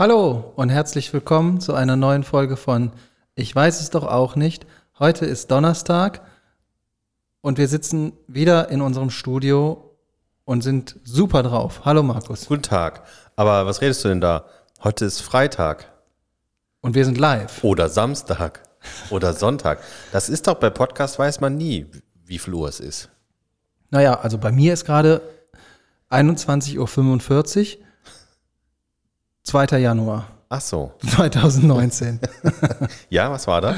Hallo und herzlich willkommen zu einer neuen Folge von Ich weiß es doch auch nicht. Heute ist Donnerstag und wir sitzen wieder in unserem Studio und sind super drauf. Hallo Markus. Guten Tag. Aber was redest du denn da? Heute ist Freitag Und wir sind live. oder Samstag oder Sonntag. Das ist doch bei Podcast weiß man nie, wie viel Uhr es ist. Naja, also bei mir ist gerade 21.45 Uhr, 2. Januar Ach so. 2019. Ja, was war da?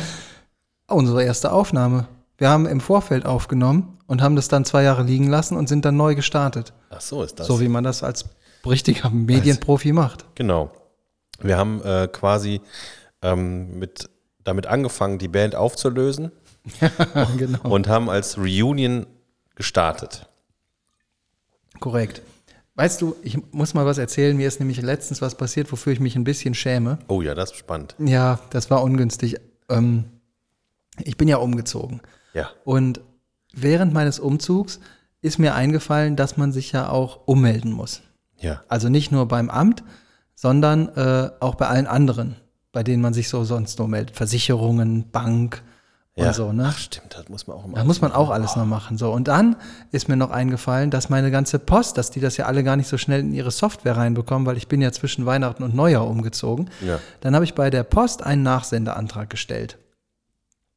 Unsere erste Aufnahme. Wir haben im Vorfeld aufgenommen und haben das dann zwei Jahre liegen lassen und sind dann neu gestartet. Ach so ist das. So wie man das als richtiger Medienprofi macht. genau. Wir haben äh, quasi ähm, mit, damit angefangen, die Band aufzulösen genau. und haben als Reunion gestartet. Korrekt. Weißt du, ich muss mal was erzählen. Mir ist nämlich letztens was passiert, wofür ich mich ein bisschen schäme. Oh ja, das ist spannend. Ja, das war ungünstig. Ähm, ich bin ja umgezogen. Ja. Und während meines Umzugs ist mir eingefallen, dass man sich ja auch ummelden muss. Ja. Also nicht nur beim Amt, sondern äh, auch bei allen anderen, bei denen man sich so sonst nur meldet. Versicherungen, Bank und ja. so, ne? Ach stimmt, das muss man auch immer. Da muss man auch alles noch machen. So. Und dann ist mir noch eingefallen, dass meine ganze Post, dass die das ja alle gar nicht so schnell in ihre Software reinbekommen, weil ich bin ja zwischen Weihnachten und Neujahr umgezogen. Ja. Dann habe ich bei der Post einen Nachsendeantrag gestellt.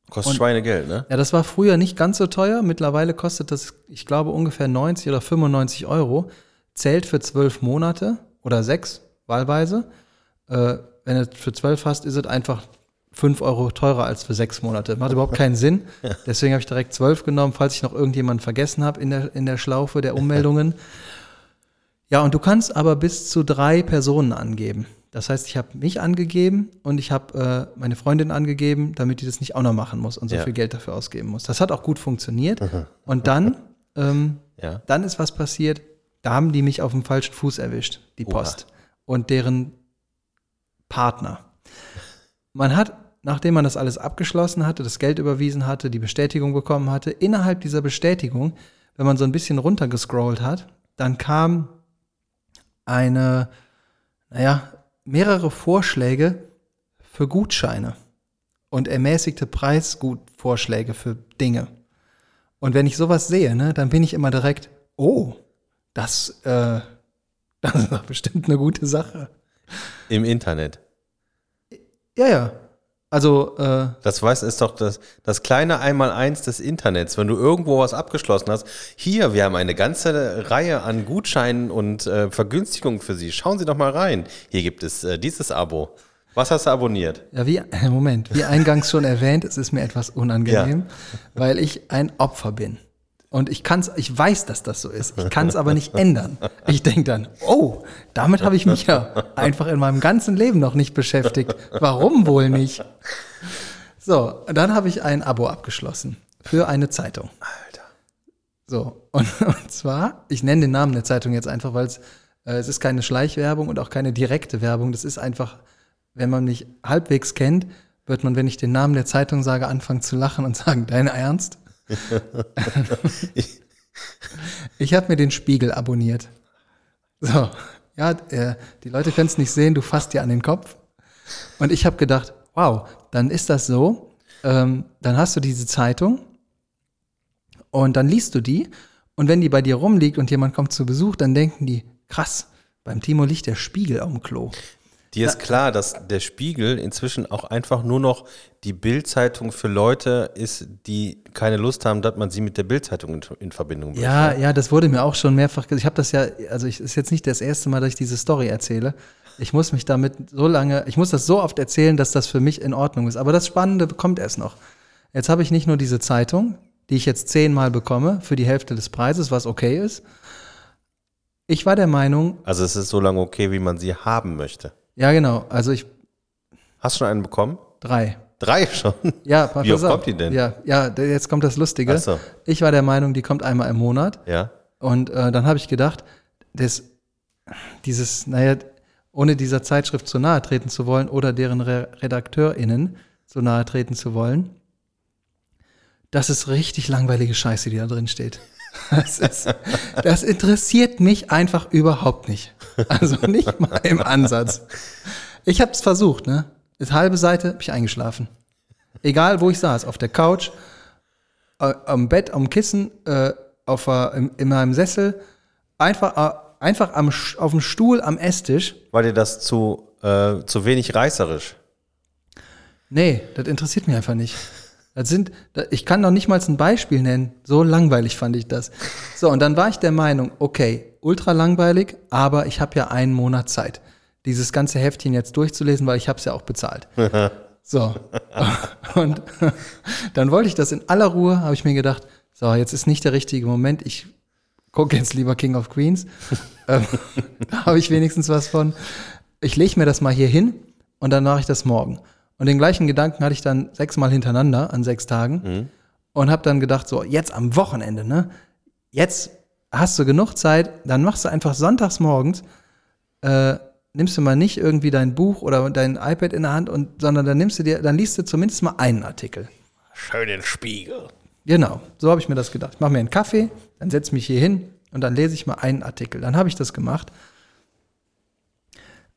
Kostet Schweinegeld, ne? Ja, das war früher nicht ganz so teuer. Mittlerweile kostet das, ich glaube, ungefähr 90 oder 95 Euro. Zählt für zwölf Monate oder sechs wahlweise. Äh, wenn du für zwölf hast, ist es einfach fünf Euro teurer als für sechs Monate. Macht überhaupt keinen Sinn. Deswegen habe ich direkt zwölf genommen, falls ich noch irgendjemanden vergessen habe in der, in der Schlaufe der Ummeldungen. Ja, und du kannst aber bis zu drei Personen angeben. Das heißt, ich habe mich angegeben und ich habe äh, meine Freundin angegeben, damit die das nicht auch noch machen muss und so Ja. viel Geld dafür ausgeben muss. Das hat auch gut funktioniert. Und dann, ähm, Ja. dann ist was passiert. Da haben die mich auf dem falschen Fuß erwischt, die Oha. Post und deren Partner. Man hat, nachdem man das alles abgeschlossen hatte, das Geld überwiesen hatte, die Bestätigung bekommen hatte, innerhalb dieser Bestätigung, wenn man so ein bisschen runtergescrollt hat, dann kam eine, naja, mehrere Vorschläge für Gutscheine und ermäßigte Preisgutvorschläge für Dinge. Und wenn ich sowas sehe, ne, dann bin ich immer direkt, oh, das, äh, das ist doch bestimmt eine gute Sache. Im Internet. Ja, ja. Also, äh, Das weiß ist doch das, das kleine Einmaleins des Internets. Wenn du irgendwo was abgeschlossen hast, hier, wir haben eine ganze Reihe an Gutscheinen und äh, Vergünstigungen für Sie. Schauen Sie doch mal rein. Hier gibt es äh, dieses Abo. Was hast du abonniert? ja, wie, Moment, wie eingangs schon erwähnt, es ist mir etwas unangenehm, weil ich ein Opfer bin. Und ich kann's, ich weiß, dass das so ist. Ich kann es aber nicht ändern. Ich denke dann, oh, damit habe ich mich ja einfach in meinem ganzen Leben noch nicht beschäftigt. Warum wohl nicht? So, dann habe ich ein Abo abgeschlossen für eine Zeitung. Alter. So, und, und zwar, ich nenne den Namen der Zeitung jetzt einfach, weil es, äh, es ist keine Schleichwerbung und auch keine direkte Werbung. Das ist einfach, wenn man mich halbwegs kennt, wird man, wenn ich den Namen der Zeitung sage, anfangen zu lachen und sagen, dein Ernst? ich habe mir den Spiegel abonniert. So, ja, äh, die Leute können es nicht sehen, du fasst dir an den Kopf. Und ich habe gedacht, wow, dann ist das so, ähm, dann hast du diese Zeitung und dann liest du die und wenn die bei dir rumliegt und jemand kommt zu Besuch, dann denken die, krass, beim Timo liegt der Spiegel am Klo. Dir ist klar, dass der Spiegel inzwischen auch einfach nur noch die Bildzeitung für Leute ist, die keine Lust haben, dass man sie mit der Bildzeitung in, in Verbindung bringt. Ja, ja, das wurde mir auch schon mehrfach. ge- Ich habe das ja, also ich ist jetzt nicht das erste Mal, dass ich diese Story erzähle. Ich muss mich damit so lange, ich muss das so oft erzählen, dass das für mich in Ordnung ist. Aber das Spannende kommt erst noch. Jetzt habe ich nicht nur diese Zeitung, die ich jetzt zehnmal bekomme für die Hälfte des Preises, was okay ist. Ich war der Meinung, Also es ist so lange okay, wie man sie haben möchte. Ja genau, also ich Hast du schon einen bekommen? drei. Drei schon? Ja, pass Wie oft auf. kommt die denn? Ja, ja, jetzt kommt das Lustige. Ach so. Ich war der Meinung, die kommt einmal im Monat. Ja. Und äh, dann habe ich gedacht, das, dieses, naja, ohne dieser Zeitschrift zu nahe treten zu wollen oder deren Re RedakteurInnen zu nahe treten zu wollen, das ist richtig langweilige Scheiße, die da drin steht. Das, ist, das interessiert mich einfach überhaupt nicht. Also nicht mal im Ansatz. Ich habe es versucht, ne? Ist halbe Seite, bin ich eingeschlafen. Egal, wo ich saß, auf der Couch, äh, am Bett, am Kissen, äh, auf, in, in meinem Sessel, einfach, äh, einfach am, auf dem Stuhl am Esstisch. War dir das zu, äh, zu wenig reißerisch? Nee, das interessiert mich einfach nicht. Das sind, ich kann noch nicht mal ein Beispiel nennen. So langweilig fand ich das. So, und dann war ich der Meinung, okay, ultra langweilig, aber ich habe ja einen Monat Zeit, dieses ganze Heftchen jetzt durchzulesen, weil ich habe es ja auch bezahlt. So. Und dann wollte ich das in aller Ruhe, habe ich mir gedacht, so, jetzt ist nicht der richtige Moment. Ich gucke jetzt lieber King of Queens. ähm, da habe ich wenigstens was von. Ich lege mir das mal hier hin und dann mache ich das morgen. Und den gleichen Gedanken hatte ich dann sechsmal hintereinander an sechs Tagen und habe dann gedacht, so, jetzt am Wochenende, ne? Jetzt hast du genug Zeit, dann machst du einfach sonntags morgens, äh, nimmst du mal nicht irgendwie dein Buch oder dein iPad in der Hand, und, sondern dann nimmst du dir, dann liest du zumindest mal einen Artikel. Schön den Spiegel. Genau, so habe ich mir das gedacht. Ich mache mir einen Kaffee, dann setze mich hier hin und dann lese ich mal einen Artikel. Dann habe ich das gemacht.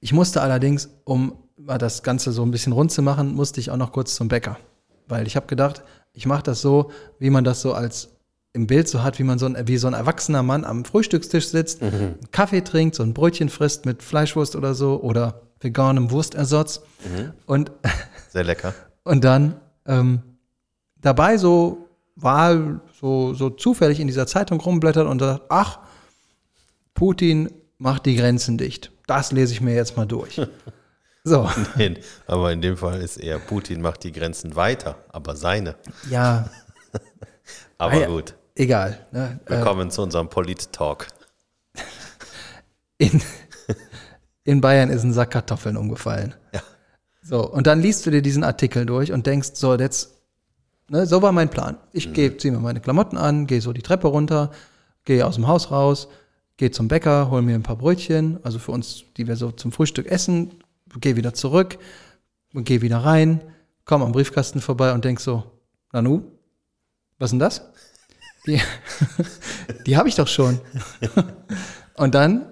Ich musste allerdings, um mal das Ganze so ein bisschen rund zu machen, musste ich auch noch kurz zum Bäcker. Weil ich habe gedacht, ich mache das so, wie man das so als im Bild so hat, wie man so ein, wie so ein erwachsener Mann am Frühstückstisch sitzt, einen Kaffee trinkt, so ein Brötchen frisst mit Fleischwurst oder so oder veganem Wurstersatz. Und Sehr lecker. und dann ähm, dabei so war so, so zufällig in dieser Zeitung rumblättert und sagt, ach, Putin macht die Grenzen dicht. Das lese ich mir jetzt mal durch. So, Nein, aber in dem Fall ist eher Putin macht die Grenzen weiter, aber seine. ja, Aber Ah ja. gut. egal. Ne? Äh, Willkommen zu unserem Polit-Talk. in, in Bayern ist ein Sack Kartoffeln umgefallen. Ja. So, und dann liest du dir diesen Artikel durch und denkst, so, jetzt, ne, so war mein Plan. Ich geh, ziehe mir meine Klamotten an, gehe so die Treppe runter, gehe aus dem Haus raus, gehe zum Bäcker, hol mir ein paar Brötchen, also für uns, die wir so zum Frühstück essen, gehe wieder zurück, gehe wieder rein, komm am Briefkasten vorbei und denk so, Nanu, was denn das? Die, die habe ich doch schon. Und dann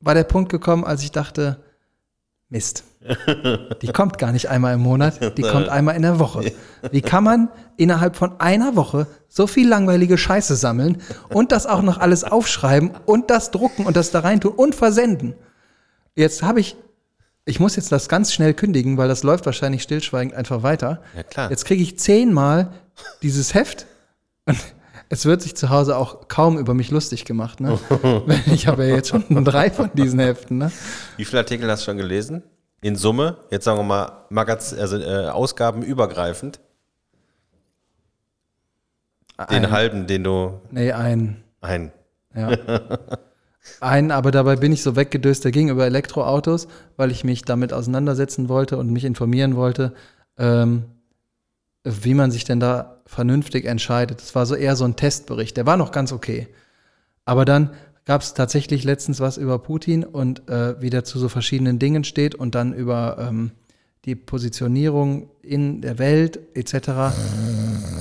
war der Punkt gekommen, als ich dachte, Mist. Die kommt gar nicht einmal im Monat, die kommt einmal in der Woche. Wie kann man innerhalb von einer Woche so viel langweilige Scheiße sammeln und das auch noch alles aufschreiben und das drucken und das da reintun und versenden? Jetzt habe ich, ich muss jetzt das ganz schnell kündigen, weil das läuft wahrscheinlich stillschweigend einfach weiter. Ja, klar. Jetzt kriege ich zehnmal dieses Heft und es wird sich zu Hause auch kaum über mich lustig gemacht. Ne? ich habe ja jetzt schon drei von diesen Heften. Ne? Wie viele Artikel hast du schon gelesen? In Summe, jetzt sagen wir mal, Magaz also, äh, Ausgaben übergreifend. Den Ein. halben, den du Nee, ein. ein. Ja. Ein, aber dabei bin ich so weggedöst, der ging über Elektroautos, weil ich mich damit auseinandersetzen wollte und mich informieren wollte, ähm, wie man sich denn da vernünftig entscheidet. Das war so eher so ein Testbericht, der war noch ganz okay. Aber dann gab es tatsächlich letztens was über Putin und äh, wie der zu so verschiedenen Dingen steht und dann über ähm, die Positionierung in der Welt etc.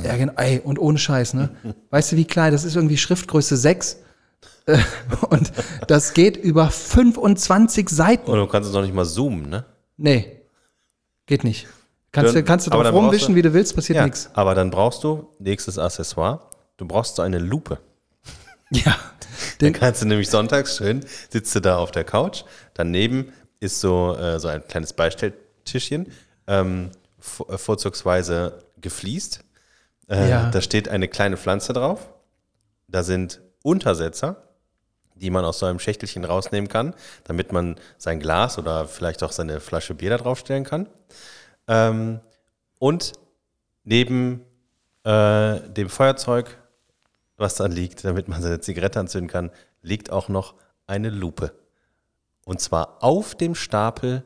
Ja, genau. Ey, und ohne Scheiß, ne? Weißt du, wie klein? Das ist irgendwie Schriftgröße 6. Und das geht über 25 Seiten. Und du kannst es noch nicht mal zoomen, ne? Nee, geht nicht. Kannst, du, Dann- kannst du drauf dann rumwischen, du- wie du willst, passiert Ja, nichts. aber dann brauchst du, nächstes Accessoire, du brauchst so eine Lupe. Ja. Dann Den, kannst du nämlich sonntags schön, sitzt du da auf der Couch, daneben ist so, äh, so ein kleines Beistelltischchen, ähm, äh, vorzugsweise gefliest. Äh, Ja. Da steht eine kleine Pflanze drauf. Da sind Untersetzer, die man aus so einem Schächtelchen rausnehmen kann, damit man sein Glas oder vielleicht auch seine Flasche Bier da draufstellen kann. Ähm, und neben äh, dem Feuerzeug, was da liegt, damit man seine Zigarette anzünden kann, liegt auch noch eine Lupe. Und zwar auf dem Stapel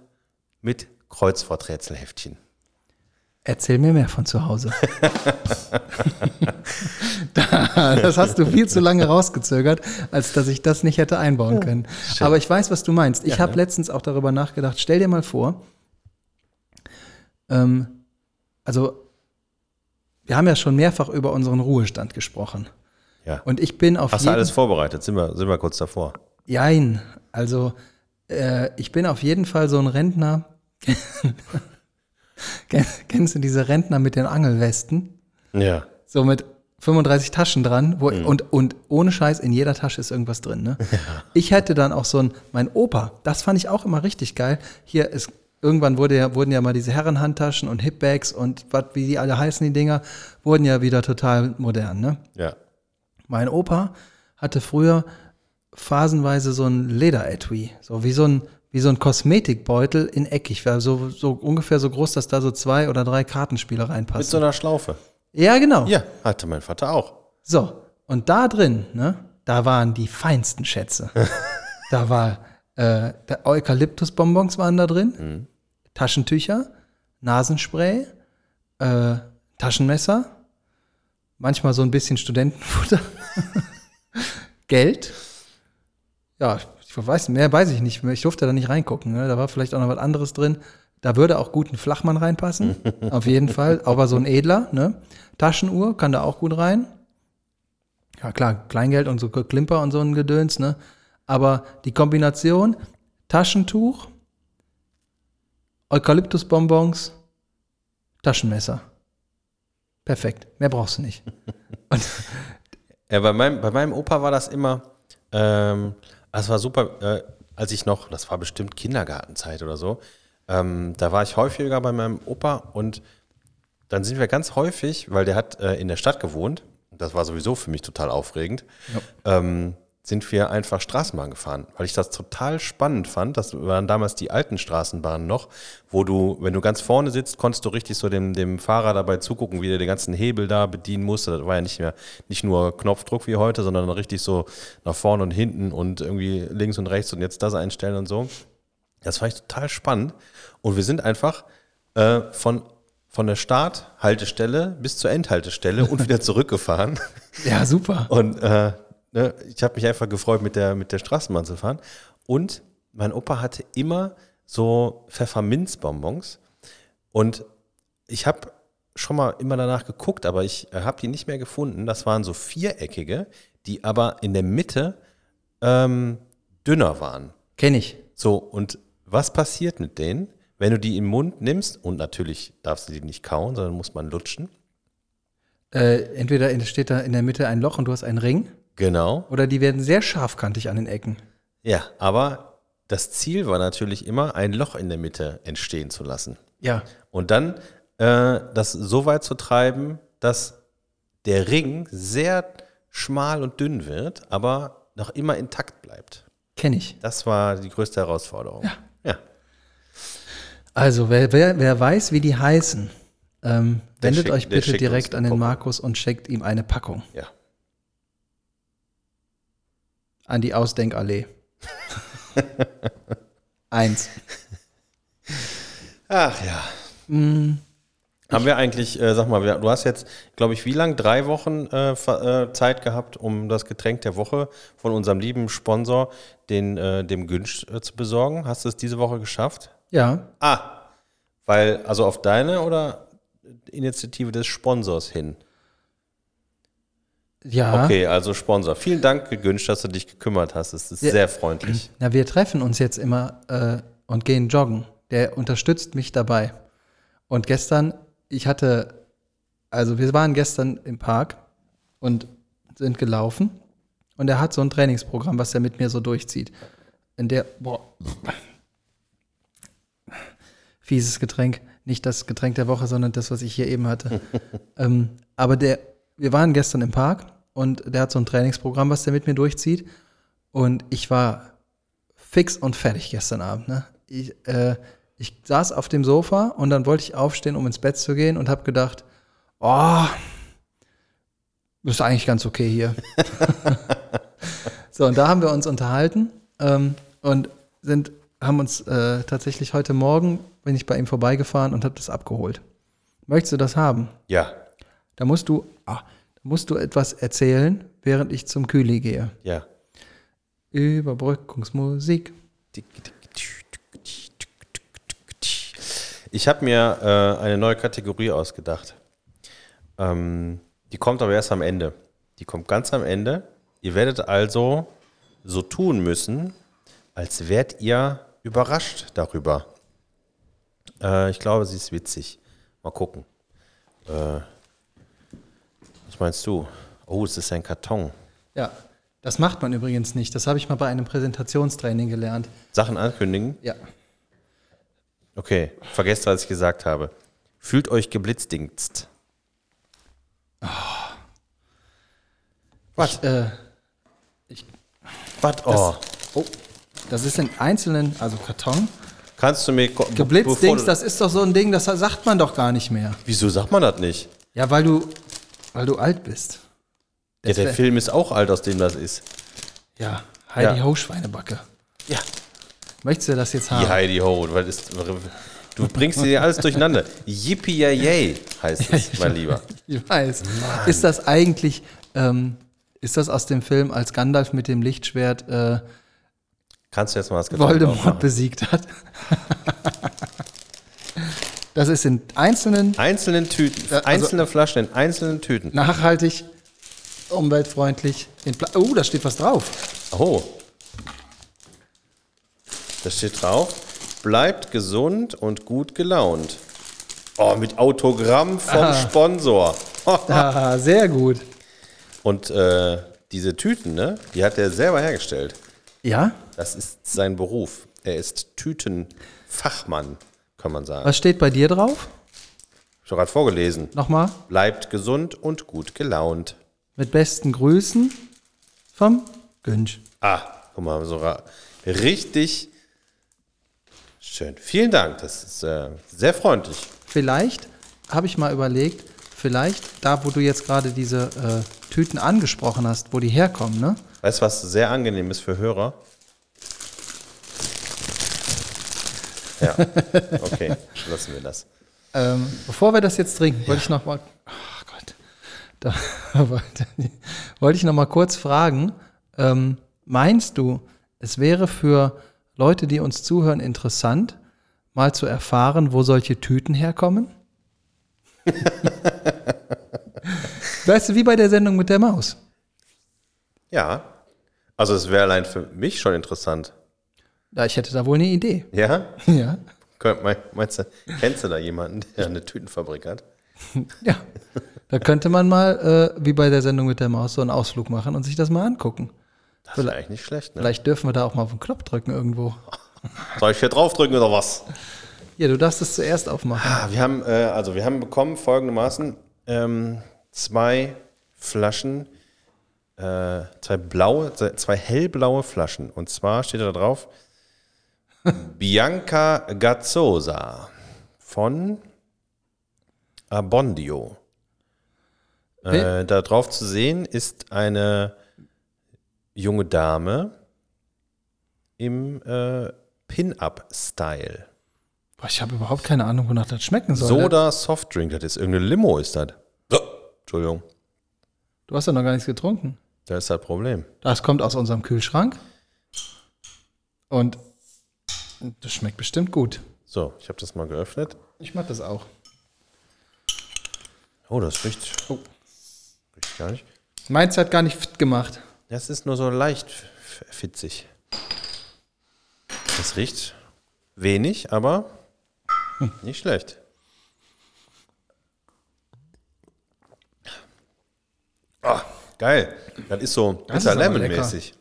mit Kreuzworträtselheftchen. Erzähl mir mehr von zu Hause. Da- das hast du viel zu lange rausgezögert, als dass ich das nicht hätte einbauen können. Aber ich weiß, was du meinst. Ich habe letztens auch darüber nachgedacht. Stell dir mal vor, ähm, also wir haben ja schon mehrfach über unseren Ruhestand gesprochen. Ja. Und ich bin auf Hast du jeden alles vorbereitet? Sind wir, sind wir kurz davor? Jein. Also Äh, ich bin auf jeden Fall so ein Rentner. Kenn- Kennst du diese Rentner mit den Angelwesten? Ja. So mit 35 Taschen dran wo, und, und ohne Scheiß, in jeder Tasche ist irgendwas drin. Ne? Ich hätte dann auch so ein, mein Opa, das fand ich auch immer richtig geil. Hier ist, irgendwann wurde ja, wurden ja mal diese Herrenhandtaschen und Hipbags und was, wie die alle heißen, die Dinger, wurden ja wieder total modern. Ne? Ja. Mein Opa hatte früher phasenweise so ein Lederetui, so wie so ein, wie so ein Kosmetikbeutel in eckig, war so, so ungefähr so groß, dass da so zwei oder drei Kartenspiele Mit reinpassen. so einer Schlaufe. ja, genau. Ja, hatte mein Vater auch. So, und da drin, ne, da waren die feinsten Schätze. da war äh, Eukalyptusbonbons waren da drin, Taschentücher, Nasenspray, äh, Taschenmesser, manchmal so ein bisschen Studentenfutter, Geld. Ja, ich weiß, mehr weiß ich nicht. Ich durfte da nicht reingucken. Ne? Da war vielleicht auch noch was anderes drin. Da würde auch gut ein Flachmann reinpassen. auf jeden Fall. Aber so ein Edler, ne? Taschenuhr kann da auch gut rein. Ja, klar, Kleingeld und so Klimper und so ein Gedöns, ne? Aber die Kombination Taschentuch, Eukalyptusbonbons, Taschenmesser. Perfekt. Mehr brauchst du nicht. Ja, bei meinem, bei meinem Opa war das immer, ähm, das war super, äh, als ich noch, das war bestimmt Kindergartenzeit oder so, ähm, da war ich häufiger bei meinem Opa und dann sind wir ganz häufig, weil der hat äh, in der Stadt gewohnt, das war sowieso für mich total aufregend, ähm, sind wir einfach Straßenbahn gefahren, weil ich das total spannend fand. Das waren damals die alten Straßenbahnen noch, wo du, wenn du ganz vorne sitzt, konntest du richtig so dem, dem Fahrer dabei zugucken, wie der den ganzen Hebel da bedienen musste. Das war ja nicht mehr nicht nur Knopfdruck wie heute, sondern richtig so nach vorne und hinten und irgendwie links und rechts und jetzt das einstellen und so. Das fand ich total spannend. Und wir sind einfach äh, von, von der Starthaltestelle bis zur Endhaltestelle und wieder zurückgefahren. ja, super. Und äh, ne, ich habe mich einfach gefreut, mit der, mit der Straßenbahn zu fahren. Und mein Opa hatte immer so Pfefferminzbonbons. Und ich habe schon mal immer danach geguckt, aber ich äh, habe die nicht mehr gefunden. Das waren so viereckige, die aber in der Mitte ähm, dünner waren. Kenne ich. So, und was passiert mit denen, wenn du die im Mund nimmst? Und natürlich darfst du die nicht kauen, sondern muss man lutschen. Äh, entweder steht da in der Mitte ein Loch und du hast einen Ring, Genau. oder die werden sehr scharfkantig an den Ecken. Ja, aber das Ziel war natürlich immer, ein Loch in der Mitte entstehen zu lassen. Ja. Und dann äh, das so weit zu treiben, dass der Ring sehr schmal und dünn wird, aber noch immer intakt bleibt. Kenne ich. Das war die größte Herausforderung. Ja. ja. Also, wer, wer, wer weiß, wie die heißen, ähm, wendet schickt- euch bitte direkt an den Markus und schickt ihm eine Packung ja. An die Ausdenkallee. Eins. Ach ja. Haben wir eigentlich, äh, sag mal, du hast jetzt, glaube ich, wie lang? Drei Wochen äh, äh, Zeit gehabt, um das Getränk der Woche von unserem lieben Sponsor, den, äh, dem Günsch, äh, zu besorgen. Hast du es diese Woche geschafft? Ja, Ah, weil, also auf deine oder Initiative des Sponsors hin? Ja. Okay, also Sponsor. Vielen Dank, Günsch, dass du dich gekümmert hast. Es ist Ja. sehr freundlich. Na, wir treffen uns jetzt immer äh, und gehen joggen. Der unterstützt mich dabei. Und gestern, ich hatte, also wir waren gestern im Park und sind gelaufen. Und er hat so ein Trainingsprogramm, was er mit mir so durchzieht. In der, boah, fieses Getränk. Nicht das Getränk der Woche, sondern das, was ich hier eben hatte. ähm, aber der, wir waren gestern im Park und der hat so ein Trainingsprogramm, was der mit mir durchzieht. Und ich war fix und fertig gestern Abend. Ne? Ich, äh, ich saß auf dem Sofa und dann wollte ich aufstehen, um ins Bett zu gehen und habe gedacht, oh, ist eigentlich ganz okay hier. so, und da haben wir uns unterhalten ähm, und sind, haben uns äh, tatsächlich heute Morgen, bin ich bei ihm vorbeigefahren und habe das abgeholt. Möchtest du das haben? Ja, Da musst du, ah, musst du etwas erzählen, während ich zum Kühli gehe. ja. Überbrückungsmusik. Ich habe mir äh, eine neue Kategorie ausgedacht. Ähm, die kommt aber erst am Ende. Die kommt ganz am Ende. Ihr werdet also so tun müssen, als wärt ihr überrascht darüber. Äh, ich glaube, sie ist witzig. Mal gucken. Äh, was meinst du? Oh, es ist ein Karton. Ja, das macht man übrigens nicht. Das habe ich mal bei einem Präsentationstraining gelernt. Sachen ankündigen? Ja. Okay, vergesst, was ich gesagt habe. Fühlt euch geblitzdingst. Was? Ich, äh, Was? Oh. oh, das ist in einzelnen, also Karton. Kannst du mir. Geblitzdings, das ist doch so ein Ding, das sagt man doch gar nicht mehr. Wieso sagt man das nicht? Ja, weil du, weil du alt bist. Ja, der Film ist auch alt, aus dem das ist. Ja, Heidi Ja. Ho Schweinebacke. Ja. Möchtest du das jetzt Die haben? Heidi Ho. Was ist, du bringst dir alles durcheinander. Yippie yay heißt es, mein Lieber. Ich weiß. Ist das eigentlich, ähm, ist das aus dem Film, als Gandalf mit dem Lichtschwert äh, Kannst du jetzt mal das Voldemort aufmachen? besiegt hat? Das ist in einzelnen, Einzelnen Tüten, Ja, also- einzelne Flaschen in einzelnen Tüten. nachhaltig, umweltfreundlich. In Pla oh, da steht was drauf. Oh. Da steht drauf, bleibt gesund und gut gelaunt. Oh, mit Autogramm vom Aha. Sponsor. Ah, sehr gut. Und äh, diese Tüten, ne, die hat er selber hergestellt. Ja? Das ist sein Beruf. Er ist Tütenfachmann, kann man sagen. Was steht bei dir drauf? Ich habe gerade vorgelesen. Nochmal. Bleibt gesund und gut gelaunt. Mit besten Grüßen vom Günsch. Ah, guck mal, so richtig schön. Vielen Dank, das ist äh, sehr freundlich. Vielleicht habe ich mal überlegt, vielleicht da, wo du jetzt gerade diese äh, Tüten angesprochen hast, wo die herkommen, ne? Weißt du, was sehr angenehm ist für Hörer? Ja, okay, lassen wir das. Ähm, bevor wir das jetzt trinken, wollte ich noch mal, ach Gott, da wollte, wollte ich noch mal kurz fragen, ähm, meinst du, es wäre für Leute, die uns zuhören, interessant, mal zu erfahren, wo solche Tüten herkommen? weißt du, wie bei der Sendung mit der Maus. Ja, also es wäre allein für mich schon interessant. Da, ich hätte da wohl eine Idee. Ja? Ja. Meinst du, kennst du da jemanden, der eine Tütenfabrik hat? Ja. Da könnte man mal, äh, wie bei der Sendung mit der Maus, so einen Ausflug machen und sich das mal angucken. Das wäre eigentlich nicht schlecht, ne? Vielleicht dürfen wir da auch mal auf den Knopf drücken irgendwo. Soll ich hier draufdrücken oder was? Ja, du darfst es zuerst aufmachen. Ah, wir haben, äh, also wir haben bekommen folgendermaßen ähm, zwei Flaschen, äh, zwei blaue, zwei hellblaue Flaschen. Und zwar steht da drauf Bianca Gazzosa von Abondio. Äh, da drauf zu sehen ist eine junge Dame im äh, Pin-Up-Style. Ich habe überhaupt keine Ahnung, wonach das schmecken soll. Soda Softdrink, das ist irgendeine Limo, ist das. So, Entschuldigung, Du hast ja noch gar nichts getrunken. da ist das Problem. Das kommt aus unserem Kühlschrank. Und das schmeckt bestimmt gut. So, ich habe das mal geöffnet. Ich mag das auch. Oh, das riecht, Oh. riecht gar nicht. Meins hat gar nicht fit gemacht. Das ist nur so leicht fitzig. Das riecht wenig, aber nicht schlecht. Ah, geil. Das ist so Das Bitter ist aber Lemon lecker. mäßig.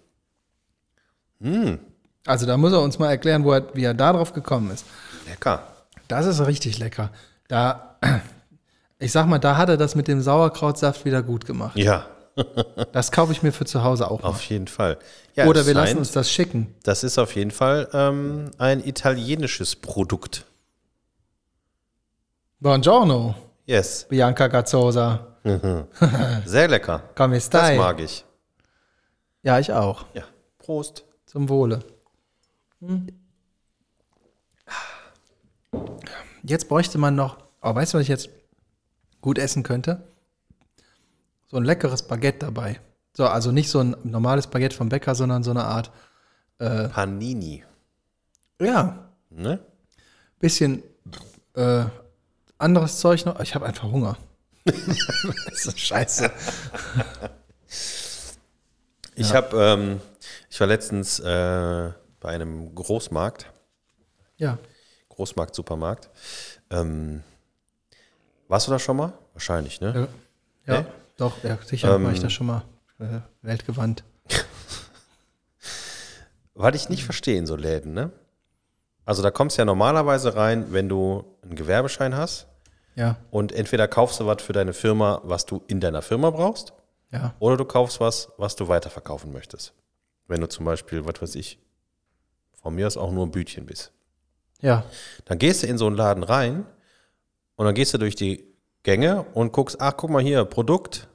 Also da muss er uns mal erklären, er, wie er da drauf gekommen ist. Lecker. Das ist richtig lecker. Da, ich sag mal, da hat er das mit dem Sauerkrautsaft wieder gut gemacht. Ja, Das kaufe ich mir für zu Hause auch mal. auf jeden Fall. Ja, Oder wir lassen uns das schicken. Das ist auf jeden Fall ähm, ein italienisches Produkt. Buongiorno, Yes. Bianca Gazzosa. Sehr lecker. Come Das stai? mag ich. Ja, ich auch. Ja. Prost. Zum Wohle. Hm. Jetzt bräuchte man noch, oh, weißt du, was ich jetzt gut essen könnte? So ein leckeres Baguette dabei. So, also nicht so ein normales Baguette vom Bäcker, sondern so eine Art, Panini. ja, Ne? bisschen äh, anderes Zeug noch. Ich habe einfach Hunger. das ist scheiße. Ich habe, ähm, ich war letztens äh, bei einem Großmarkt, Ja. Großmarkt, Supermarkt. Ähm, warst du da schon mal? Wahrscheinlich, ne? Ja, ja Nee? doch, ja, sicher Ähm, war ich da schon mal äh, weltgewandt. Weil ich nicht verstehe in so Läden, ne? Also da kommst du ja normalerweise rein, wenn du einen Gewerbeschein hast Ja, und entweder kaufst du was für deine Firma, was du in deiner Firma brauchst, ja, oder du kaufst was, was du weiterverkaufen möchtest. Wenn du zum Beispiel, was weiß ich, von mir aus auch nur ein Bütchen bist. ja, Dann gehst du in so einen Laden rein und dann gehst du durch die Gänge und guckst, ach, guck mal hier, Produkt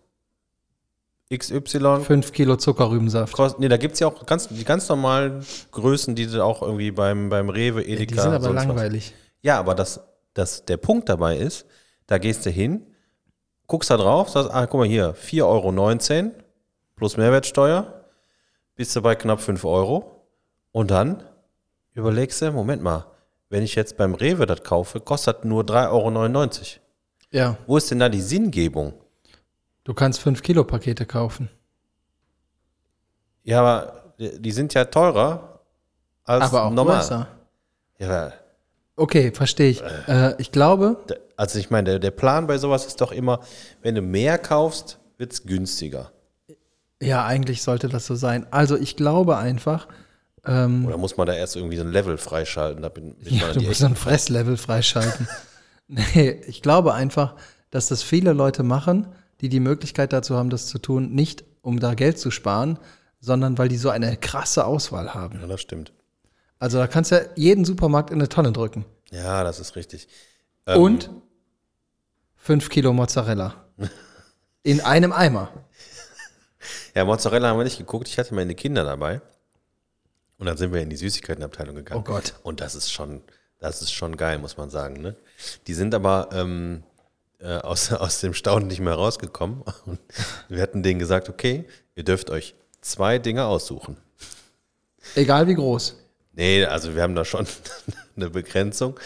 XY. fünf Kilo Zuckerrübensaft. Kost, nee, da gibt es ja auch ganz, die ganz normalen Größen, die du auch irgendwie beim, beim Rewe, Edeka, Ja, die sind aber sonst was. langweilig. Ja, aber das, das, der Punkt dabei ist, da gehst du hin, guckst da drauf, sagst, ah, guck mal hier, 4,19 Euro plus Mehrwertsteuer, bist du bei knapp 5 Euro. Und dann überlegst du, Moment mal, wenn ich jetzt beim Rewe das kaufe, kostet das nur 3,99 Euro. Ja, Wo ist denn da die Sinngebung? du kannst fünf Kilo Pakete kaufen. Ja, aber die sind ja teurer als aber auch normal. größer. Ja, Okay, verstehe ich. Äh, ich glaube, also ich meine, der, der Plan bei sowas ist doch immer, wenn du mehr kaufst, wird es günstiger. ja, eigentlich sollte das so sein. Also ich glaube einfach, ähm, Oder muss man da erst irgendwie so ein Level freischalten? Da bin, bin ja, du musst so ein Fresslevel freischalten. nee, ich glaube einfach, dass das viele Leute machen, die die Möglichkeit dazu haben, das zu tun, nicht um da Geld zu sparen, sondern weil die so eine krasse Auswahl haben. Ja, das stimmt. Also da kannst du ja jeden Supermarkt in eine Tonne drücken. Ja, das ist richtig. Ähm, Und fünf Kilo Mozzarella. In einem Eimer. Ja, Mozzarella haben wir nicht geguckt. Ich hatte meine Kinder dabei. Und dann sind wir in die Süßigkeitenabteilung gegangen. Oh Gott. Und das ist schon, das ist schon geil, muss man sagen. Ne? Die sind aber ähm, äh, aus, aus dem Staunen nicht mehr rausgekommen. Und wir hatten denen gesagt, okay, ihr dürft euch zwei Dinge aussuchen. Egal wie groß. Nee, also wir haben da schon eine Begrenzung.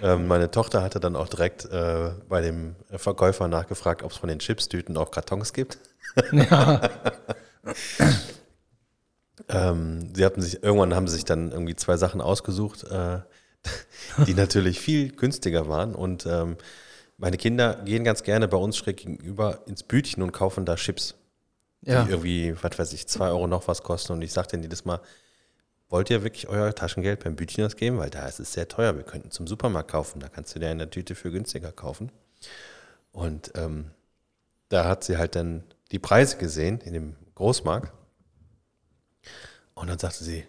Ähm, meine Tochter hatte dann auch direkt äh, bei dem Verkäufer nachgefragt, ob es von den Chipstüten auch Kartons gibt. Ja. Ähm, sie hatten sich, irgendwann haben sie sich dann irgendwie zwei Sachen ausgesucht, äh, die natürlich viel günstiger waren. Und ähm, meine Kinder gehen ganz gerne bei uns schräg gegenüber ins Bütchen und kaufen da Chips, ja. die irgendwie, was weiß ich, zwei Euro noch was kosten. Und ich sage denen jedes Mal, wollt ihr wirklich euer Taschengeld beim Bütchen ausgeben? Weil da ist es sehr teuer. Wir könnten zum Supermarkt kaufen. Da kannst du dir eine Tüte für günstiger kaufen. Und ähm, da hat sie halt dann die Preise gesehen in dem Großmarkt. Und dann sagte sie,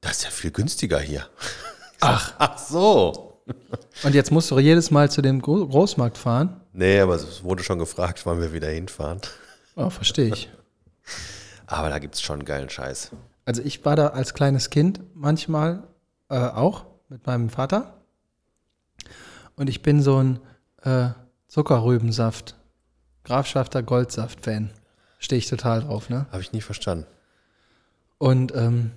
das ist ja viel günstiger hier. Ach, Ach so. und jetzt musst du jedes Mal zu dem Gro Großmarkt fahren? Nee, aber es wurde schon gefragt, wann wir wieder hinfahren. Oh, verstehe ich. Aber da gibt es schon geilen Scheiß. Also ich war da als kleines Kind manchmal äh, auch mit meinem Vater. Und ich bin so ein äh, Zuckerrübensaft, Grafschafter Goldsaft-Fan. Stehe ich total drauf, ne? Habe ich nie verstanden. Und ähm,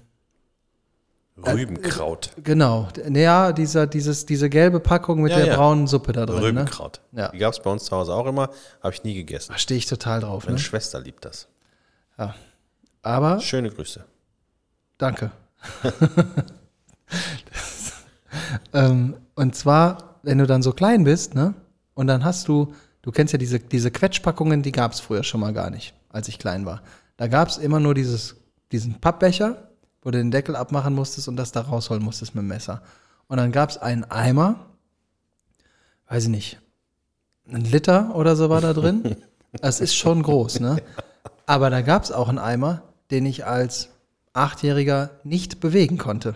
Rübenkraut. genau, d- ja, dieser, dieses, diese gelbe Packung mit Ja, der ja. braunen Suppe da drin, ne? Rübenkraut. Ja. Die gab es bei uns zu Hause auch immer, habe ich nie gegessen. Da stehe ich total drauf, Meine ne? Schwester liebt das. Ja. Aber Schöne Grüße. Danke. ähm, und zwar, wenn du dann so klein bist, ne? Und dann hast du, du kennst ja diese, diese Quetschpackungen, die gab es früher schon mal gar nicht, als ich klein war. Da gab es immer nur dieses, diesen Pappbecher, wo du den Deckel abmachen musstest und das da rausholen musstest mit dem Messer. Und dann gab es einen Eimer, weiß ich nicht, ein Liter oder so war da drin. Das ist schon groß, ne? Aber da gab es auch einen Eimer, den ich als Achtjähriger nicht bewegen konnte.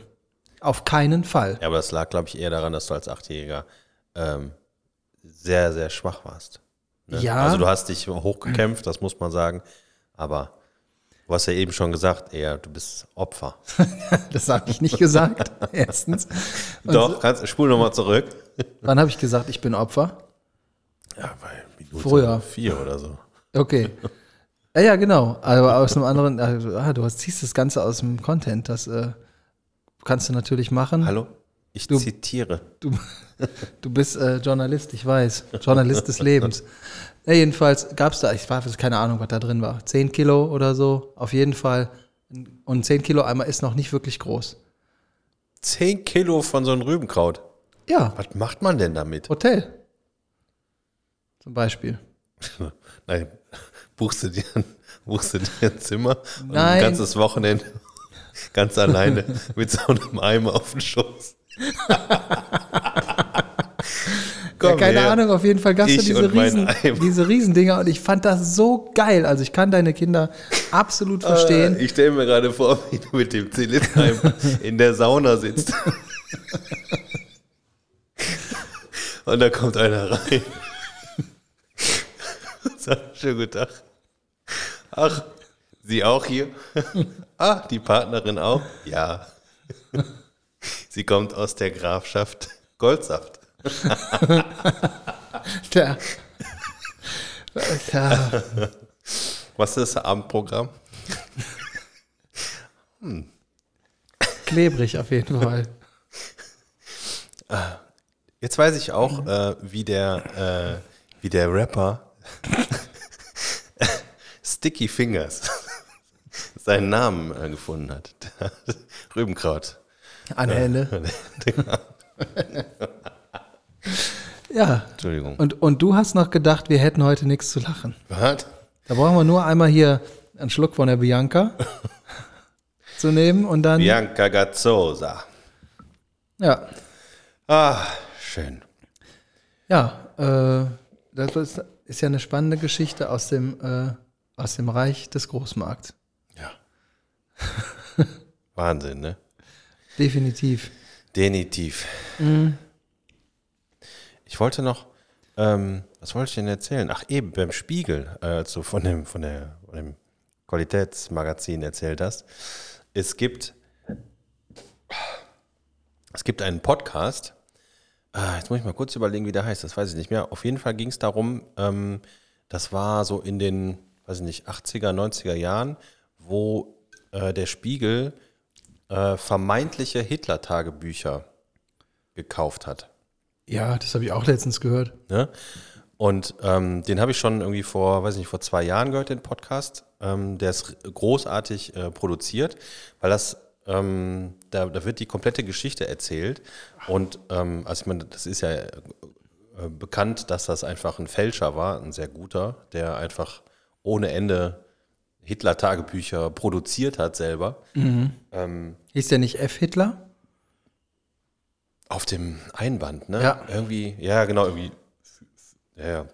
Auf keinen Fall. Ja, aber das lag, glaube ich, eher daran, dass du als Achtjähriger ähm, sehr, sehr schwach warst. Ne? Ja. Also du hast dich hochgekämpft, das muss man sagen. Aber du hast ja eben schon gesagt, eher, du bist Opfer. Das habe ich nicht gesagt. Erstens. Und Doch, kannst, spul nochmal zurück. Wann habe ich gesagt, ich bin Opfer? Ja, bei Minute Früher. vier oder so. Okay. Ja, ja, genau. Aber aus einem anderen, also, ah, du hast, ziehst das Ganze aus dem Content. Das äh, kannst du natürlich machen. Hallo? Ich Du- zitiere. Du, du bist äh, Journalist, ich weiß. Journalist des Lebens. Ja, jedenfalls gab es da, ich weiß keine Ahnung, was da drin war. 10 Kilo oder so. Auf jeden Fall Und ein 10 Kilo Eimer ist noch nicht wirklich groß. 10 Kilo von so einem Rübenkraut. Ja, Was macht man denn damit? Hotel. Zum Beispiel. Nein, buchst du dir, ein- buchst du dir ein Zimmer und Nein. ein ganzes Wochenende ganz alleine mit so einem Eimer auf dem Schoß. Ja, Komm keine her. Ahnung, auf jeden Fall gab es diese Riesen, diese Riesendinger und ich fand das so geil. Also ich kann deine Kinder absolut verstehen. Äh, Ich stelle mir gerade vor, wie du mit dem Zylindereimer in der Sauna sitzt. Und da kommt einer rein. Sagt, schönen guten Tag. Ach, Sie auch hier? Ah, die Partnerin auch? Ja. Sie kommt aus der Grafschaft Goldsaft. Tja. Tja. Was ist das Abendprogramm? Klebrig auf jeden Fall. Jetzt weiß ich auch, äh, wie der, äh, wie der Rapper Sticky Fingers seinen Namen äh, gefunden hat. Der Rübenkraut. Anhände. Ja. Entschuldigung. Und, und du hast noch gedacht, wir hätten heute nichts zu lachen. Was? Da brauchen wir nur einmal hier einen Schluck von der Bianca zu nehmen und dann. Bianca Gazzosa. Ja. Ah, schön. Ja, äh, das ist, ist ja eine spannende Geschichte aus dem, äh, aus dem Reich des Großmarkts. Ja. Wahnsinn, ne? Definitiv. Definitiv. Ich wollte noch, ähm, was wollte ich denn erzählen? Ach eben, beim Spiegel, äh, als du von dem, von, der, von dem Qualitätsmagazin erzählt hast. Es gibt, es gibt einen Podcast, ah, jetzt muss ich mal kurz überlegen, wie der heißt, das weiß ich nicht mehr. Auf jeden Fall ging es darum, ähm, das war so in den, weiß ich nicht, 80er, 90er Jahren, wo äh, der Spiegel äh, vermeintliche Hitler-Tagebücher gekauft hat. Ja, das habe ich auch letztens gehört. Ne? Und ähm, den habe ich schon irgendwie vor, weiß nicht, vor zwei Jahren gehört, den Podcast. Ähm, der ist großartig äh, produziert, weil das, ähm, da, da wird die komplette Geschichte erzählt. Und ähm, also ich meine, das ist ja äh, bekannt, dass das einfach ein Fälscher war, ein sehr guter, der einfach ohne Ende Hitler-Tagebücher produziert hat selber. Ähm, Hieß der nicht F. Hitler? Auf dem Einband, ne? Ja. Irgendwie, ja, genau, irgendwie. Ja, ja.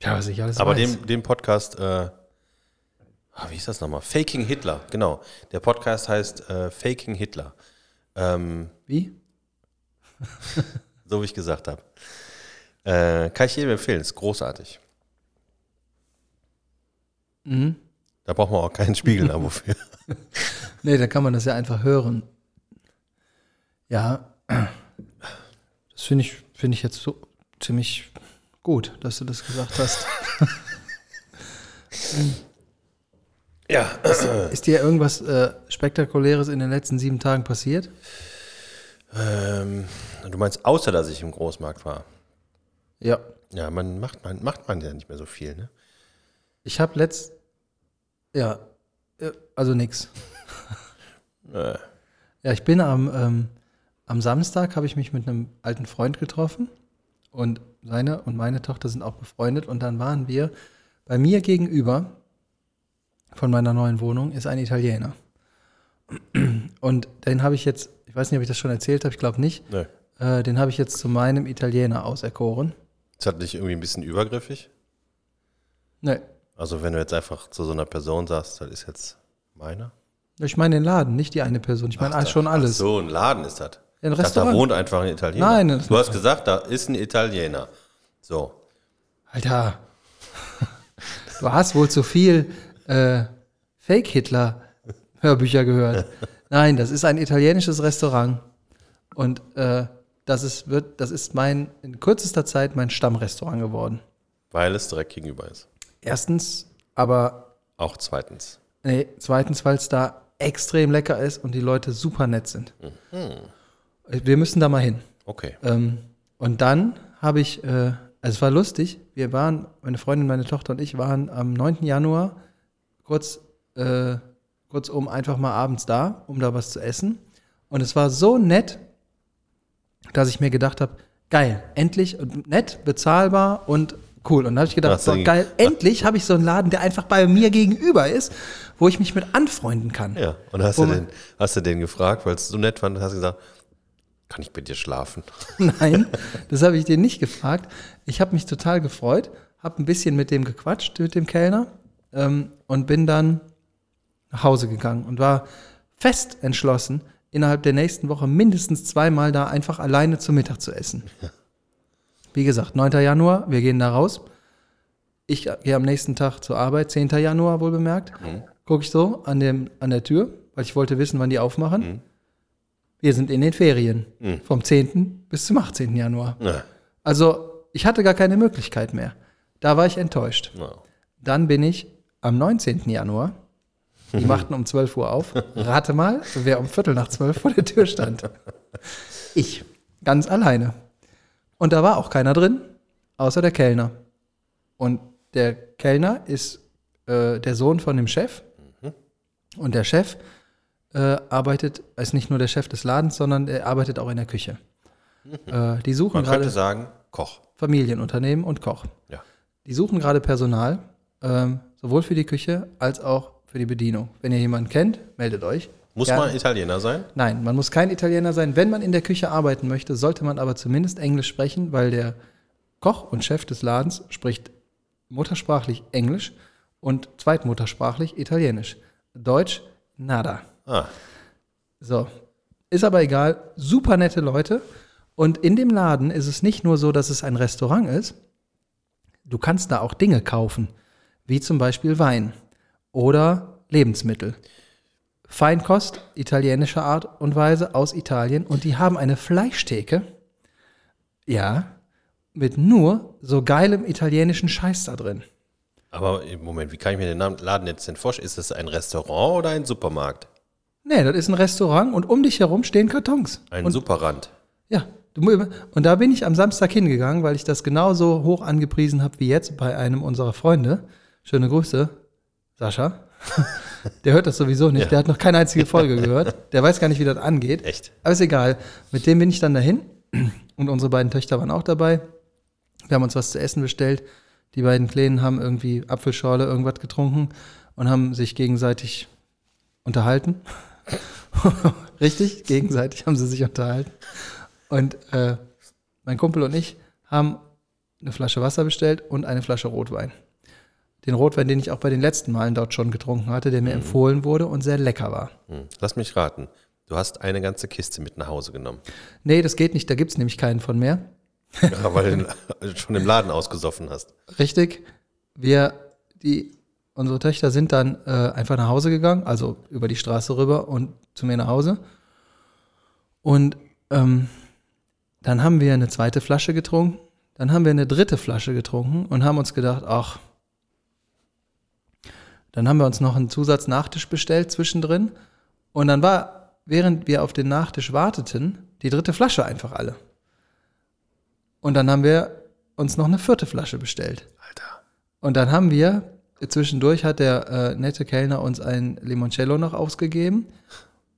Ja, was ich alles Aber weiß. dem, dem Podcast, äh, ah, wie ist das nochmal? Faking Hitler, genau. Der Podcast heißt äh, Faking Hitler. Ähm, Wie? so wie ich gesagt habe. Äh, kann ich jedem empfehlen, ist großartig. Mhm. Da braucht man auch keinen Spiegel-Abo für. Nee, da kann man das ja einfach hören. Ja, das finde ich, finde ich jetzt so ziemlich gut, dass du das gesagt hast. Ja. Ist dir irgendwas äh, Spektakuläres in den letzten sieben Tagen passiert? Ähm, du meinst, außer dass ich im Großmarkt war? Ja. Ja, man macht man, macht man ja nicht mehr so viel, ne? Ich habe letzt. Ja, äh, also nix. Äh, Ja, ich bin am, ähm, am Samstag habe ich mich mit einem alten Freund getroffen und seine und meine Tochter sind auch befreundet und dann waren wir bei mir gegenüber von meiner neuen Wohnung ist ein Italiener. Und den habe ich jetzt, ich weiß nicht, ob ich das schon erzählt habe, ich glaube nicht, ne. äh, den habe ich jetzt zu meinem Italiener auserkoren. Ist das nicht irgendwie ein bisschen übergriffig? Nee, Also wenn du jetzt einfach zu so einer Person sagst, das ist jetzt meiner? ich meine den Laden, nicht die eine Person. Ich meine Ach, schon Ach alles. so, ein Laden ist das. Ein Ich dachte, da Restaurant. wohnt einfach ein Italiener. Nein, das- du hast gesagt, da ist ein Italiener. So. Alter, du hast wohl zu viel äh, Fake-Hitler-Hörbücher gehört. Nein, das ist ein italienisches Restaurant und äh, das ist, wird, das ist mein, in kürzester Zeit mein Stammrestaurant geworden. Weil es direkt gegenüber ist. Erstens, aber Auch zweitens. nee, zweitens, weil es da extrem lecker ist und die Leute super nett sind. Wir müssen da mal hin. Okay. Ähm, und dann habe ich, äh, also es war lustig, wir waren, meine Freundin, meine Tochter und ich waren am 9. Januar kurz äh, kurzum einfach mal abends da, um da was zu essen. Und es war so nett, dass ich mir gedacht habe, geil, endlich und nett, bezahlbar und cool. Und da habe ich gedacht, so geil, endlich habe ich so einen Laden, der einfach bei mir gegenüber ist, wo ich mich mit anfreunden kann. Ja, und hast du, den, hast du den gefragt, weil es so nett fand, hast du gesagt, kann ich bei dir schlafen? Nein, das habe ich dir nicht gefragt. Ich habe mich total gefreut, habe ein bisschen mit dem gequatscht, mit dem Kellner ähm, und bin dann nach Hause gegangen und war fest entschlossen, innerhalb der nächsten Woche mindestens zweimal da einfach alleine zu Mittag zu essen. Wie gesagt, 9. Januar, wir gehen da raus. Ich gehe am nächsten Tag zur Arbeit, 10. Januar wohl bemerkt. Gucke ich so an, dem, an der Tür, weil ich wollte wissen, wann die aufmachen. Wir sind in den Ferien. Vom 10. bis zum 18. Januar. Ja. Also, ich hatte gar keine Möglichkeit mehr. Da war ich enttäuscht. Ja. Dann bin ich am 19. Januar. Die machten um 12 Uhr auf. Rate mal, wer um Viertel nach zwölf vor der Tür stand. Ich. Ganz alleine. Und da war auch keiner drin, außer der Kellner. Und der Kellner ist äh, der Sohn von dem Chef. Und der Chef äh, arbeitet, ist nicht nur der Chef des Ladens, sondern er arbeitet auch in der Küche. Äh, die suchen Man könnte sagen, Koch. Familienunternehmen und Koch. Ja. Die suchen gerade Personal, ähm, sowohl für die Küche als auch für die Bedienung. Wenn ihr jemanden kennt, meldet euch. Muss Gerne. man Italiener sein? Nein, man muss kein Italiener sein. Wenn man in der Küche arbeiten möchte, sollte man aber zumindest Englisch sprechen, weil der Koch und Chef des Ladens spricht muttersprachlich Englisch und zweitmuttersprachlich Italienisch. Deutsch, nada. Ah, So, ist aber egal. Super nette Leute. Und in dem Laden ist es nicht nur so, dass es ein Restaurant ist. Du kannst da auch Dinge kaufen, wie zum Beispiel Wein oder Lebensmittel. Feinkost, italienischer Art und Weise aus Italien. Und die haben eine Fleischtheke. Ja, mit nur so geilem italienischen Scheiß da drin. aber im Moment, wie kann ich mir den Namen- Laden jetzt denn vorstellen? Ist das ein Restaurant oder ein Supermarkt? Nee, das ist ein Restaurant und um dich herum stehen Kartons. Ein und Superrand. Ja, und da bin ich am Samstag hingegangen, weil ich das genauso hoch angepriesen habe wie jetzt bei einem unserer Freunde. Schöne Grüße, Sascha. Der hört das sowieso nicht. Ja. Der hat noch keine einzige Folge gehört. Der weiß gar nicht, wie das angeht. Echt? Aber ist egal. Mit dem bin ich dann dahin und unsere beiden Töchter waren auch dabei. Wir haben uns was zu essen bestellt. Die beiden Kleinen haben irgendwie Apfelschorle, irgendwas getrunken und haben sich gegenseitig unterhalten. Richtig, gegenseitig haben sie sich unterhalten. Und äh, mein Kumpel und ich haben eine Flasche Wasser bestellt und eine Flasche Rotwein. Den Rotwein, den ich auch bei den letzten Malen dort schon getrunken hatte, der mir empfohlen wurde und sehr lecker war. Hm. Lass mich raten. Du hast eine ganze Kiste mit nach Hause genommen. Nee, das geht nicht, da gibt es nämlich keinen von mehr. Ja, weil du den schon im Laden ausgesoffen hast. Richtig. Wir, die, unsere Töchter sind dann äh, einfach nach Hause gegangen, also über die Straße rüber und zu mir nach Hause. Und ähm, dann haben wir eine zweite Flasche getrunken, dann haben wir eine dritte Flasche getrunken und haben uns gedacht, ach, dann haben wir uns noch einen Zusatznachtisch bestellt zwischendrin. Und dann war, während wir auf den Nachtisch warteten, die dritte Flasche einfach alle. Und dann haben wir uns noch eine vierte Flasche bestellt. Alter. Und dann haben wir, zwischendurch hat der äh, nette Kellner uns ein Limoncello noch ausgegeben.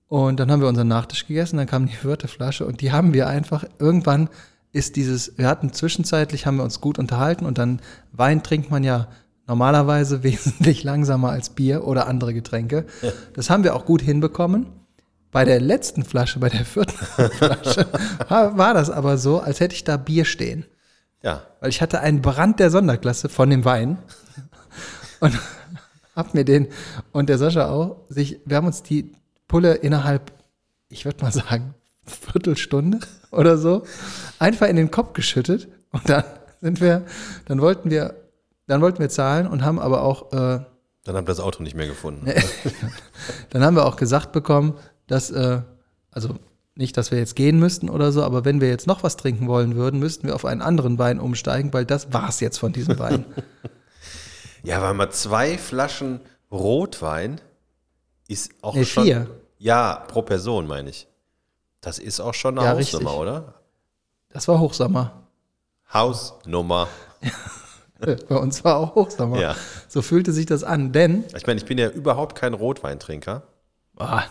Und dann haben wir unseren Nachtisch gegessen, dann kam die vierte Flasche und die haben wir einfach, irgendwann ist dieses, wir hatten zwischenzeitlich, haben wir uns gut unterhalten und dann Wein trinkt man ja normalerweise wesentlich langsamer als Bier oder andere Getränke. Das haben wir auch gut hinbekommen. Bei der letzten Flasche, bei der vierten Flasche, war, war das aber so, als hätte ich da Bier stehen. Ja. Weil ich hatte einen Brand der Sonderklasse von dem Wein. Und hab mir den, und der Sascha auch, sich, wir haben uns die Pulle innerhalb, ich würde mal sagen, Viertelstunde oder so, einfach in den Kopf geschüttet. Und dann sind wir, dann wollten wir, dann wollten wir zahlen und haben aber auch, äh, Dann habt ihr das Auto nicht mehr gefunden. dann haben wir auch gesagt bekommen, dass, äh, also nicht, dass wir jetzt gehen müssten oder so, aber wenn wir jetzt noch was trinken wollen würden, müssten wir auf einen anderen Wein umsteigen, weil das war's jetzt von diesem Wein. Ja, weil mal zwei Flaschen Rotwein ist auch Nee, schon. vier. Ja, pro Person meine ich. Das ist auch schon eine Ja, Hausnummer, richtig. oder? Das war Hochsommer. Hausnummer. Bei uns war auch Hochsommer. Ja. So fühlte sich das an, denn Ich meine, ich bin ja überhaupt kein Rotweintrinker. ah,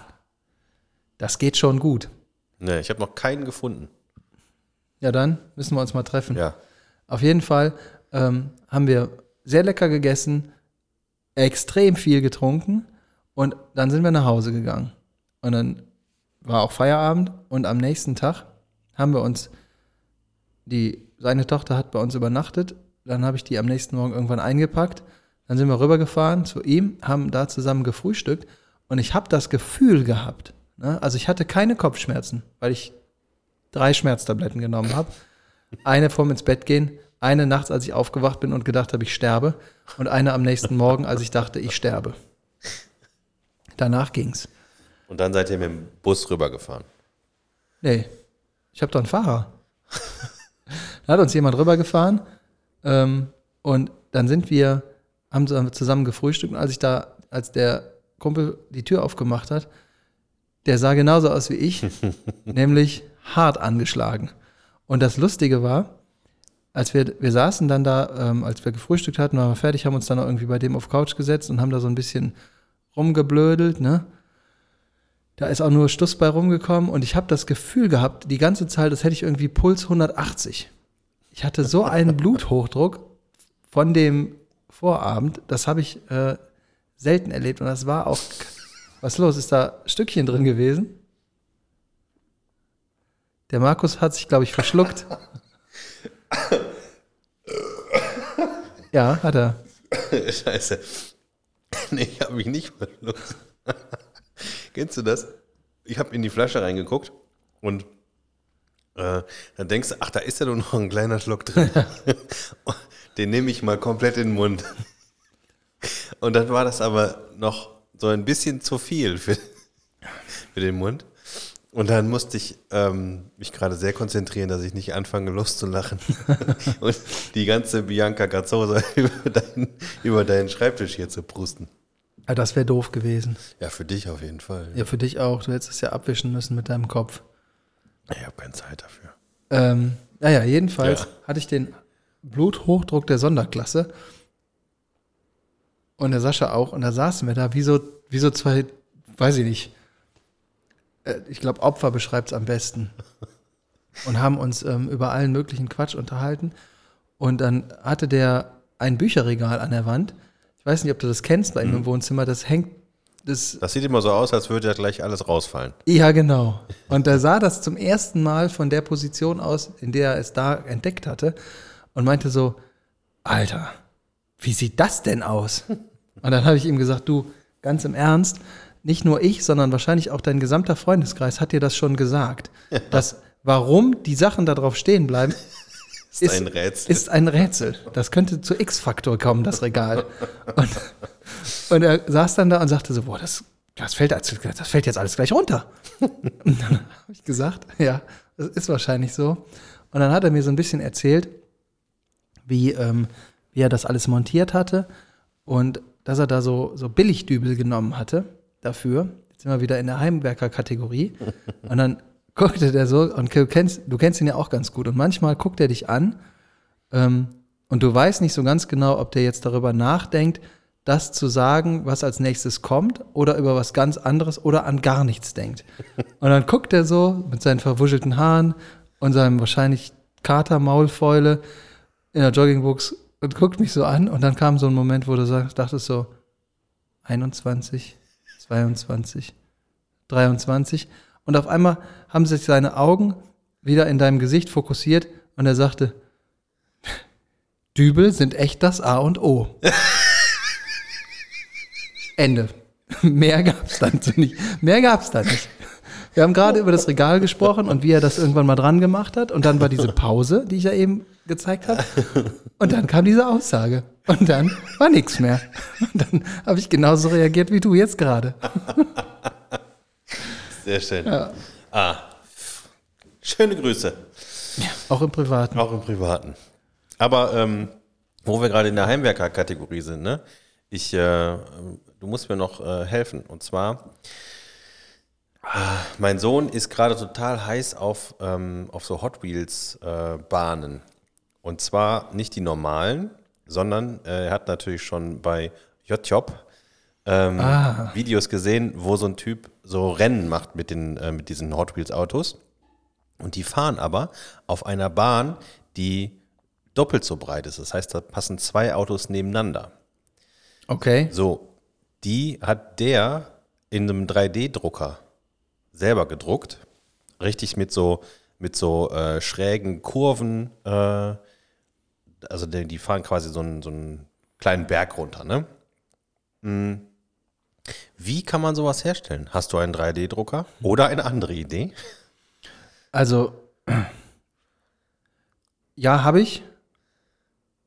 das geht schon gut. Nee, ich habe noch keinen gefunden. Ja, dann müssen wir uns mal treffen. Ja. Auf jeden Fall ähm, haben wir sehr lecker gegessen, extrem viel getrunken und dann sind wir nach Hause gegangen. Und dann war auch Feierabend und am nächsten Tag haben wir uns, die, seine Tochter hat bei uns übernachtet, dann habe ich die am nächsten Morgen irgendwann eingepackt, dann sind wir rübergefahren zu ihm, haben da zusammen gefrühstückt und ich habe das Gefühl gehabt, ne, also ich hatte keine Kopfschmerzen, weil ich drei Schmerztabletten genommen habe. Eine vorm ins Bett gehen, eine nachts, als ich aufgewacht bin und gedacht habe, ich sterbe, und eine am nächsten Morgen, als ich dachte, ich sterbe. Danach ging's. Und dann seid ihr mit dem Bus rübergefahren. Nee, ich habe doch einen Fahrer. da hat uns jemand rübergefahren ähm, und dann sind wir, haben zusammen gefrühstückt und als ich da, als der Kumpel die Tür aufgemacht hat, der sah genauso aus wie ich, nämlich hart angeschlagen. Und das Lustige war, als wir, wir saßen dann da, ähm, als wir gefrühstückt hatten, waren wir fertig, haben uns dann irgendwie bei dem auf Couch gesetzt und haben da so ein bisschen rumgeblödelt, ne? Da ist auch nur Stuss bei rumgekommen und ich habe das Gefühl gehabt, die ganze Zeit, das hätte ich irgendwie Puls 180. Ich hatte so einen Bluthochdruck von dem Vorabend, das habe ich äh, selten erlebt und das war auch. Was los? Ist da Stückchen drin gewesen? Der Markus hat sich, glaube ich, verschluckt. Ja, hat er. Scheiße. Nee, ich habe mich nicht verschluckt. Kennst du das? Ich habe in die Flasche reingeguckt und äh, dann denkst du, ach, da ist ja nur noch ein kleiner Schluck drin. Den nehme ich mal komplett in den Mund. Und dann war das aber noch so ein bisschen zu viel für, für den Mund. Und dann musste ich ähm, mich gerade sehr konzentrieren, dass ich nicht anfange loszulachen. und die ganze Bianca Gazzosa über, dein, über deinen Schreibtisch hier zu prusten. Ah, Das wäre doof gewesen. Ja, für dich auf jeden Fall. Ja, für dich auch. Du hättest es ja abwischen müssen mit deinem Kopf. Ich habe keine Zeit dafür. Ähm, naja, jedenfalls Ja. hatte ich den Bluthochdruck der Sonderklasse. Und der Sascha auch. Und da saßen wir da wie so, wie so zwei, weiß ich nicht. Äh, Ich glaube, Opfer beschreibt es am besten. Und haben uns ähm, über allen möglichen Quatsch unterhalten. Und dann hatte der ein Bücherregal an der Wand. Ich weiß nicht, ob du das kennst bei ihm im Wohnzimmer. Das hängt, das Das sieht immer so aus, als würde ja gleich alles rausfallen. ja, genau. Und da sah das zum ersten Mal von der Position aus, in der er es da entdeckt hatte und meinte so, Alter, wie sieht das denn aus? Und dann habe ich ihm gesagt, du, ganz im Ernst, nicht nur ich, sondern wahrscheinlich auch dein gesamter Freundeskreis hat dir das schon gesagt, dass warum die Sachen da drauf stehen bleiben, Ist, ein Rätsel. ist ein Rätsel. Das könnte zu X-Faktor kommen, das Regal. Und, und er saß dann da und sagte so, boah, das, das, fällt, das fällt jetzt alles gleich runter. Und dann habe ich gesagt, ja, das ist wahrscheinlich so. Und dann hat er mir so ein bisschen erzählt, wie, ähm, wie er das alles montiert hatte und dass er da so, so Billigdübel genommen hatte dafür. Jetzt sind wir wieder in der Heimwerker-Kategorie. Und dann guckte der so, und du kennst, du kennst ihn ja auch ganz gut. Und manchmal guckt er dich an ähm, und du weißt nicht so ganz genau, ob der jetzt darüber nachdenkt, das zu sagen, was als nächstes kommt, oder über was ganz anderes oder an gar nichts denkt. Und dann guckt er so mit seinen verwuschelten Haaren und seinem wahrscheinlich Kater-Maulfäule in der Joggingbuchs und guckt mich so an. Und dann kam so ein Moment, wo du sagst, dachtest so, 21, 22, 23. Und auf einmal haben sich seine Augen wieder in deinem Gesicht fokussiert und er sagte, Dübel sind echt das A und O. Ende. Mehr gab's dann so nicht. Mehr gab's da nicht. Wir haben gerade über das Regal gesprochen und wie er das irgendwann mal dran gemacht hat. Und dann war diese Pause, die ich ja eben gezeigt habe. Und dann kam diese Aussage. Und dann war nichts mehr. Und dann habe ich genauso reagiert wie du jetzt gerade. Sehr schön. Ah, schöne Grüße. Auch im Privaten. Auch im Privaten. Aber ähm, wo wir gerade in der Heimwerker-Kategorie sind, ne? Ich, äh, du musst mir noch äh, helfen. Und zwar, mein Sohn ist gerade total heiß auf, ähm, auf so Hot Wheels äh. Und zwar nicht die normalen, sondern äh, er hat natürlich schon bei JJob ähm, Ah. Videos gesehen, wo so ein Typ so Rennen macht mit, den, äh, mit diesen Hot Wheels Autos. Und die fahren aber auf einer Bahn, die doppelt so breit ist. Das heißt, da passen zwei Autos nebeneinander. Okay. So, die hat der in einem 3D-Drucker selber gedruckt. Richtig mit so, mit so äh, schrägen Kurven. Äh, also die, die fahren quasi so einen, so einen kleinen Berg runter, ne? Mm. Wie kann man sowas herstellen? Hast du einen 3D-Drucker oder eine andere Idee? Also, ja, habe ich.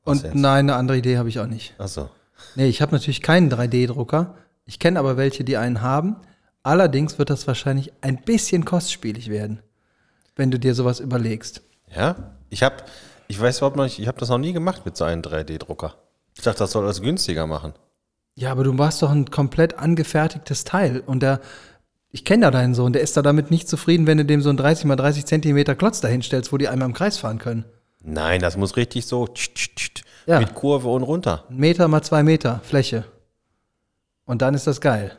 Was Und jetzt? nein, eine andere Idee habe ich auch nicht. Achso. Nee, ich habe natürlich keinen 3D-Drucker. Ich kenne aber welche, die einen haben. Allerdings wird das wahrscheinlich ein bisschen kostspielig werden, wenn du dir sowas überlegst. Ja? Ich habe, ich weiß überhaupt noch nicht, ich habe das noch nie gemacht mit so einem 3D-Drucker. Ich dachte, das soll das günstiger machen. Ja, aber du machst doch ein komplett angefertigtes Teil und der, ich kenne ja deinen Sohn, der ist da damit nicht zufrieden, wenn du dem so einen 30 mal 30 Zentimeter Klotz dahinstellst, wo die einmal im Kreis fahren können. Nein, das muss richtig so tsch, tsch, tsch, Ja. mit Kurve und runter. Ein Meter mal zwei Meter Fläche. Und dann ist das geil.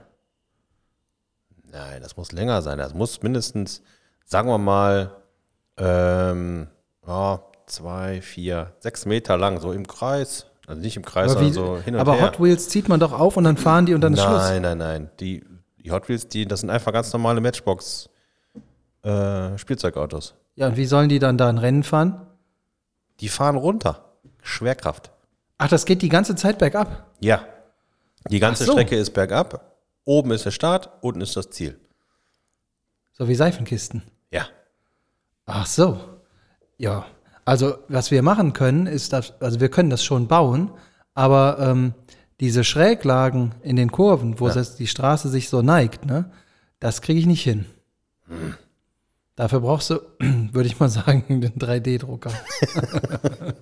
Nein, das muss länger sein. Das muss mindestens, sagen wir mal, ähm, ja, zwei, vier, sechs Meter lang, so im Kreis. Also nicht im Kreis, Aber, wie, sondern so hin und aber her. Hot Wheels zieht man doch auf und dann fahren die und dann ist Schluss. nein, nein, nein. Die, die Hot Wheels, die, das sind einfach ganz normale Matchbox äh. Ja, und wie sollen die dann da ein Rennen fahren? Die fahren runter. Schwerkraft. Ach, das geht die ganze Zeit bergab. Ja. Die ganze so. Strecke ist bergab. Oben ist der Start, unten ist das Ziel. So wie Seifenkisten. Ja. Ach so. Ja. Also, was wir machen können, ist, dass, also wir können das schon bauen, aber ähm, diese Schräglagen in den Kurven, wo das, die Straße sich so neigt, ne, das kriege ich nicht hin. Dafür brauchst du, würde ich mal sagen, den 3D-Drucker.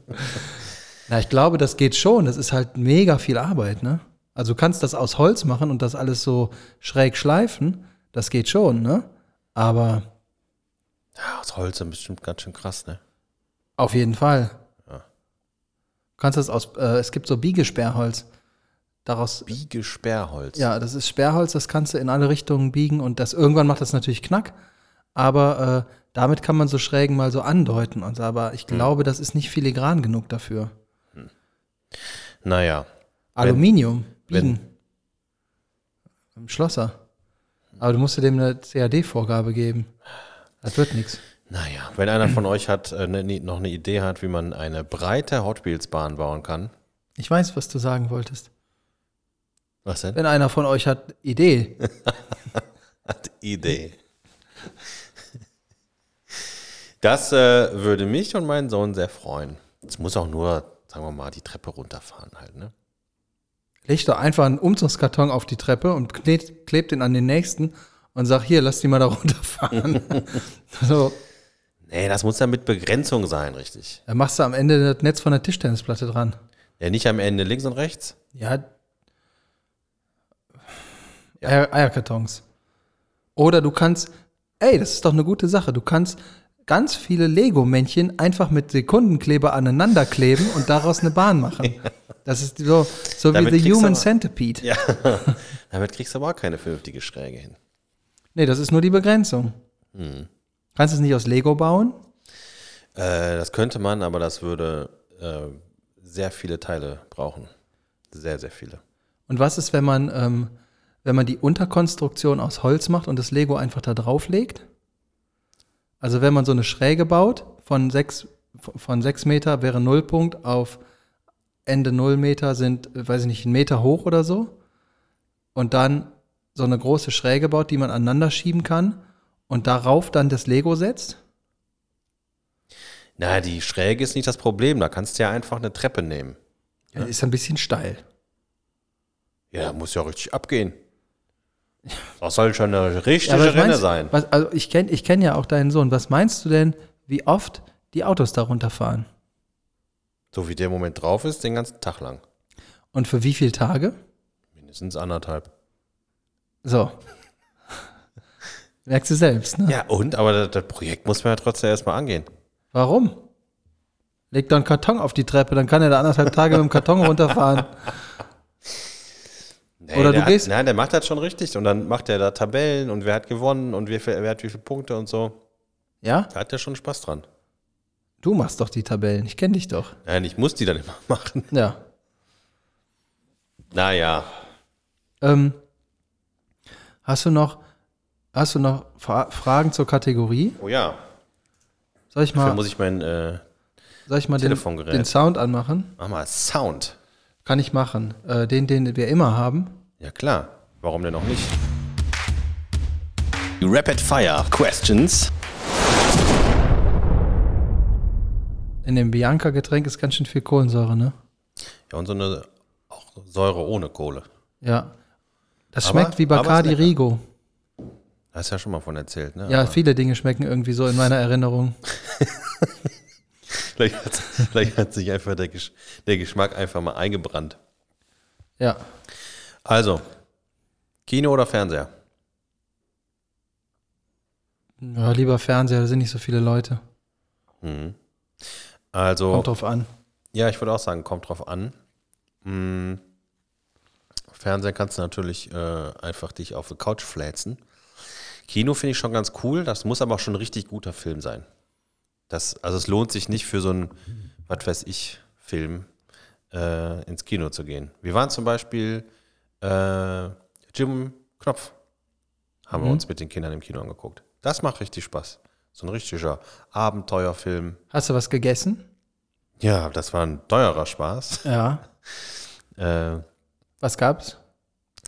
Na, ich glaube, das geht schon. Das ist halt mega viel Arbeit, ne? Also du kannst das aus Holz machen und das alles so schräg schleifen. Das geht schon, ne? Aber ja aus Holz ist bestimmt ganz schön krass, ne? Auf jeden Fall. Du kannst das aus, äh, es gibt so Biegesperrholz. Daraus, Biegesperrholz. ja, das ist Sperrholz, das kannst du in alle Richtungen biegen und das irgendwann macht das natürlich Knack, aber äh, damit kann man so Schrägen mal so andeuten. Und, aber ich glaube, das ist nicht filigran genug dafür. Naja. Aluminium, wenn-. Im Schlosser. Aber du musst dir dem eine CAD-Vorgabe geben. Das wird nichts. Naja, wenn einer von euch hat, äh, ne, noch eine Idee hat, wie man eine breite Hot Wheels Bahn bauen kann. Ich weiß, was du sagen wolltest. Was denn? Wenn einer von euch hat Idee, Hat Idee. Das äh, würde mich und meinen Sohn sehr freuen. Es muss auch nur, sagen wir mal, die Treppe runterfahren halt, ne? Leg doch einfach einen Umzugskarton auf die Treppe und klebt, klebt den an den nächsten und sag, hier, lass die mal da runterfahren. so, Nee, das muss ja mit Begrenzung sein, richtig. dann machst du am Ende das Netz von der Tischtennisplatte dran. Ja, nicht am Ende links und rechts. Ja. Eier, Eierkartons. Oder du kannst, ey, das ist doch eine gute Sache. Du kannst ganz viele Lego-Männchen einfach mit Sekundenkleber aneinander kleben und daraus eine Bahn machen. Das ist so, so wie The Human aber- Centipede. Ja. Damit kriegst du aber auch keine vernünftige Schräge hin. Nee, das ist nur die Begrenzung. Kannst du es nicht aus Lego bauen? Äh, das könnte man, aber das würde äh, sehr viele Teile brauchen. Sehr, sehr viele. Und was ist, wenn man, ähm, wenn man die Unterkonstruktion aus Holz macht und das Lego einfach da drauf legt? Also wenn man so eine Schräge baut von sechs, von sechs Meter wäre Nullpunkt auf Ende Null Meter sind, weiß ich nicht, ein Meter hoch oder so. Und dann so eine große Schräge baut, die man aneinander schieben kann und darauf dann das Lego setzt. Na, die Schräge ist nicht das Problem. Da kannst du ja einfach eine Treppe nehmen. Ja. Ist ein bisschen steil. Ja, muss ja richtig abgehen. Das soll schon eine Ja, richtige was Renne meinst- sein. Was, also ich kenne ich kenn ja auch deinen Sohn. Was meinst du denn, wie oft die Autos da runterfahren? So wie der Moment drauf ist, den ganzen Tag lang. Und für wie viele Tage? Mindestens anderthalb. So. Merkst du selbst, ne? Ja, und? Aber das, das Projekt muss man ja trotzdem erstmal angehen. Warum? Leg da einen Karton auf die Treppe, dann kann er da anderthalb Tage mit dem Karton runterfahren. Nee, Oder der du gehst- Hat, nein, der macht das schon richtig. Und dann macht er da Tabellen und wer hat gewonnen und wer, wer hat wie viele Punkte und so. Ja? Da hat er schon Spaß dran. Du machst doch die Tabellen. Ich kenne dich doch. Nein, ich muss die dann immer machen. Ja. Naja. Ähm, hast du noch, hast du noch Fra Fragen zur Kategorie? Oh ja. Soll ich Dafür mal, muss ich mein, äh, soll ich mal den, den Sound anmachen? mach mal Sound. Kann ich machen. Äh, den, den wir immer haben. Ja klar. Warum denn auch nicht? Rapid Fire Questions. In dem Bianca-Getränk ist ganz schön viel Kohlensäure, ne? Ja, und so eine auch Säure ohne Kohle. Ja. Das Aber- schmeckt wie Bacardi. Rigo. Hast ja schon mal von erzählt, ne? Ja, Aber viele Dinge schmecken irgendwie so in meiner Erinnerung. vielleicht, hat, vielleicht hat sich einfach der, Gesch der Geschmack einfach mal eingebrannt. Ja. Also, Kino oder Fernseher? ja lieber Fernseher, da sind nicht so viele Leute. Also, Kommt drauf an. ja, ich würde auch sagen, kommt drauf an. Hm, Fernseher kannst du natürlich äh, einfach dich auf die Couch fläzen. Kino finde ich schon ganz cool, das muss aber auch schon ein richtig guter Film sein. Das, also es lohnt sich nicht für so einen, was weiß ich, Film äh, ins Kino zu gehen. Wir waren zum Beispiel äh, Jim Knopf, haben wir uns mit den Kindern im Kino angeguckt. Das macht richtig Spaß. So ein richtiger Abenteuerfilm. Hast du was gegessen? Ja, das war ein teurer Spaß. Ja. Äh, Was gab's?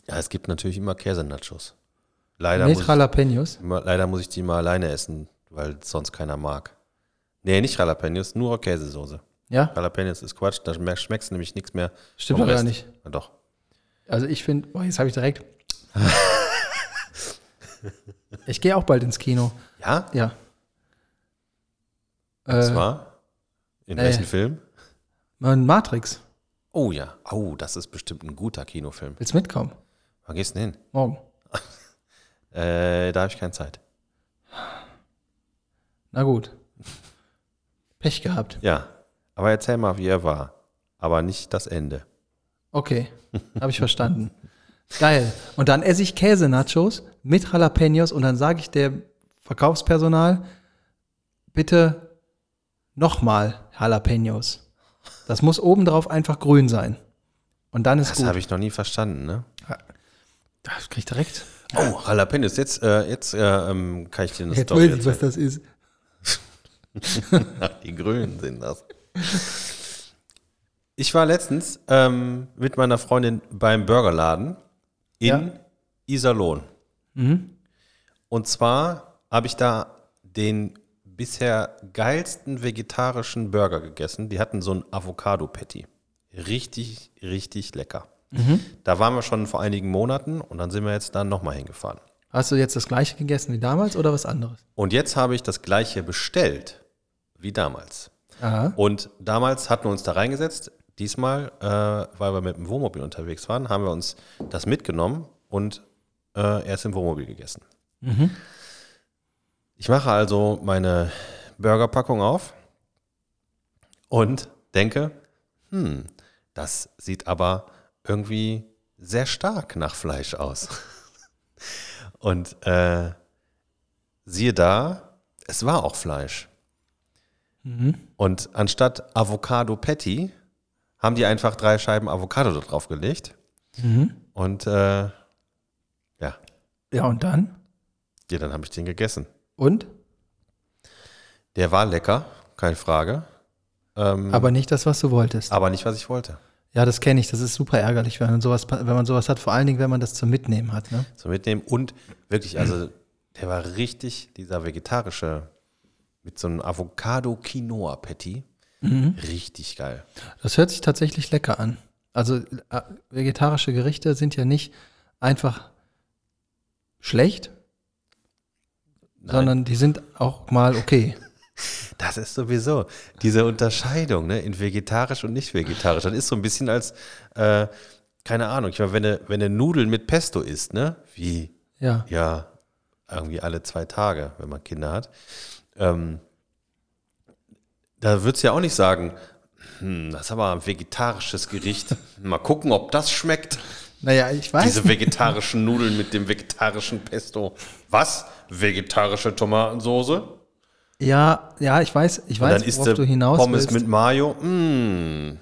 ja, es gibt natürlich immer Käsenachos. Leider muss, Mit ich, Jalapenos. immer, leider muss ich die mal alleine essen, weil sonst keiner mag. Nee, nicht Jalapenos, nur Käsesoße. Ja? Jalapenos ist Quatsch, da schme- schmeckst du nämlich nichts mehr. Stimmt doch gar nicht. Ja, doch. Also ich finde, jetzt habe ich direkt. ich gehe auch bald ins Kino. Ja? Ja. Und Äh, zwar? In äh. welchem Film? Mann, Matrix. Oh ja. Oh, das ist bestimmt ein guter Kinofilm. Willst du mitkommen? Wann gehst du denn Morgen. hin? Äh, da habe ich keine Zeit. Na gut. Pech gehabt. Ja. Aber erzähl mal, wie er war. Aber nicht das Ende. Okay. Habe ich verstanden. Geil. Und dann esse ich Käse-Nachos mit Jalapenos und dann sage ich dem Verkaufspersonal, bitte nochmal Jalapenos. Das muss obendrauf einfach grün sein. Und dann ist Das gut. habe ich noch nie verstanden, ne? Das krieg ich direkt. Oh, Jalapenos. Jetzt, äh, jetzt äh, ähm, kann ich dir eine Jetzt Story weiß ich, was das ist. Ach, die Grünen sind das. Ich war letztens ähm, mit meiner Freundin beim Burgerladen in Ja. Iserlohn. Mhm. Und zwar habe ich da den bisher geilsten vegetarischen Burger gegessen. Die hatten so ein Avocado-Patty. Richtig, richtig lecker. Mhm. Da waren wir schon vor einigen Monaten und dann sind wir jetzt dann nochmal hingefahren. Hast du jetzt das gleiche gegessen wie damals oder was anderes? Und jetzt habe ich das gleiche bestellt wie damals. Aha. Und damals hatten wir uns da reingesetzt. Diesmal, äh, weil wir mit dem Wohnmobil unterwegs waren, haben wir uns das mitgenommen und äh, erst im Wohnmobil gegessen. Ich mache also meine Burgerpackung auf und denke, hm, das sieht aber irgendwie sehr stark nach Fleisch aus. Und äh, siehe da, es war auch Fleisch. Und anstatt Avocado Patty haben die einfach drei Scheiben Avocado da drauf gelegt. Und äh, ja, Ja, und dann? ja, dann habe ich den gegessen. Und? Der war lecker, keine Frage. Ähm, Aber nicht das, was du wolltest. aber nicht, was ich wollte. Ja, das kenne ich. Das ist super ärgerlich, wenn man sowas, wenn man sowas hat. Vor allen Dingen, wenn man das zum Mitnehmen hat. Ne? So mitnehmen. Und wirklich, also der war richtig, dieser vegetarische, mit so einem Avocado-Quinoa-Patty. Richtig geil. Das hört sich tatsächlich lecker an. Also äh, vegetarische Gerichte sind ja nicht einfach schlecht, sondern die sind auch mal okay. Das ist sowieso diese Unterscheidung ne, in vegetarisch und nicht vegetarisch. Das ist so ein bisschen als, äh, keine Ahnung, ich meine, wenn du, wenn du Nudeln mit Pesto isst, ne, wie, Ja. ja, irgendwie alle zwei Tage, wenn man Kinder hat, ähm, Da würdest du ja auch nicht sagen, hm, das ist aber ein vegetarisches Gericht. Mal gucken, ob das schmeckt. Naja, ich weiß. Diese vegetarischen Nudeln mit dem vegetarischen Pesto. Was? Vegetarische Tomatensoße? Ja, ja, ich weiß, ich weiß, dann worauf du hinaus Pommes willst. mit Mayo. Hm.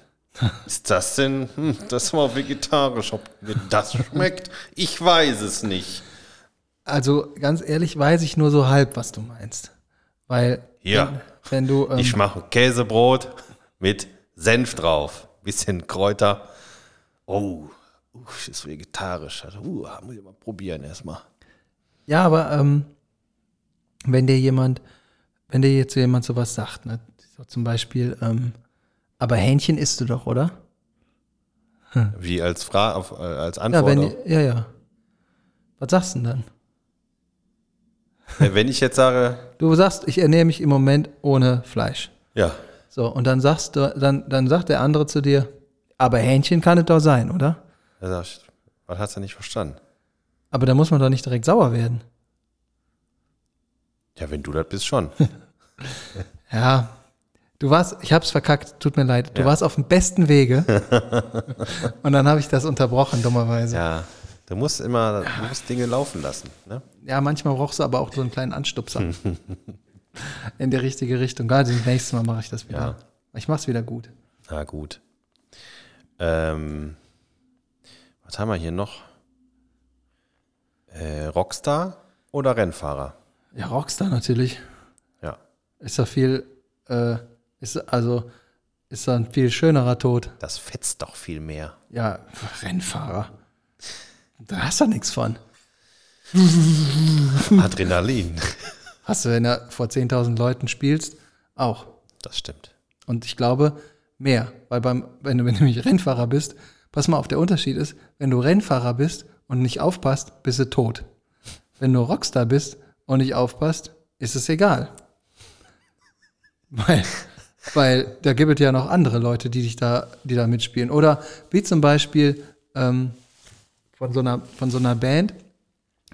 Ist das denn? Hm, das war vegetarisch. Ob mir das schmeckt? Ich weiß es nicht. Also ganz ehrlich, weiß ich nur so halb, was du meinst. Weil Ja. wenn, wenn du ähm, Ich mache Käsebrot mit Senf drauf. Bisschen Kräuter. Oh, uh, ist vegetarisch. Also, Uh, muss ich mal probieren erstmal. Ja, aber ähm, wenn dir jemand, wenn dir jetzt jemand sowas sagt, ne, so zum Beispiel, ähm, aber Hähnchen isst du doch, oder? Wie als, Fra auf, äh, als Ja, Antwort. wenn, auf- ja, ja. Was sagst du denn dann? Wenn ich jetzt sage, Du sagst, ich ernähre mich im Moment ohne Fleisch. ja, So, und dann sagst du, dann, dann sagt der andere zu dir, aber Hähnchen kann es doch sein, oder? dann sag ich, was hast du nicht verstanden? Aber da muss man doch nicht direkt sauer werden. Ja, wenn du das bist, schon. Ja, du warst, ich hab's verkackt, tut mir leid. Du Ja. warst auf dem besten Wege. und dann habe ich das unterbrochen, dummerweise. Ja. Ja, du musst immer, du musst Dinge laufen lassen. Ne? manchmal brauchst du aber auch so einen kleinen Anstupser. in die richtige Richtung. Gerade das nächste Mal mache ich das wieder. Ja. Ich mach's wieder gut. Na gut. Ähm, was haben wir hier noch? Äh, Rockstar oder Rennfahrer? Ja, Rockstar natürlich. Ja. Ist da viel, äh, ist, also, ist da ein viel schönerer Tod. Das fetzt doch viel mehr. Ja, Rennfahrer. Da hast du nichts von. Adrenalin. Hast du, wenn du vor 10.000 Leuten spielst, auch. Das stimmt. Und ich glaube, mehr. Weil beim, wenn du, wenn du nämlich Rennfahrer bist, pass mal auf, der Unterschied ist, wenn du Rennfahrer bist und nicht aufpasst, bist du tot. Wenn du Rockstar bist und nicht aufpasst, ist es egal. Weil, weil da gibt es ja noch andere Leute, die dich da, die da mitspielen. Oder wie zum Beispiel ähm, von, so einer, von so einer Band,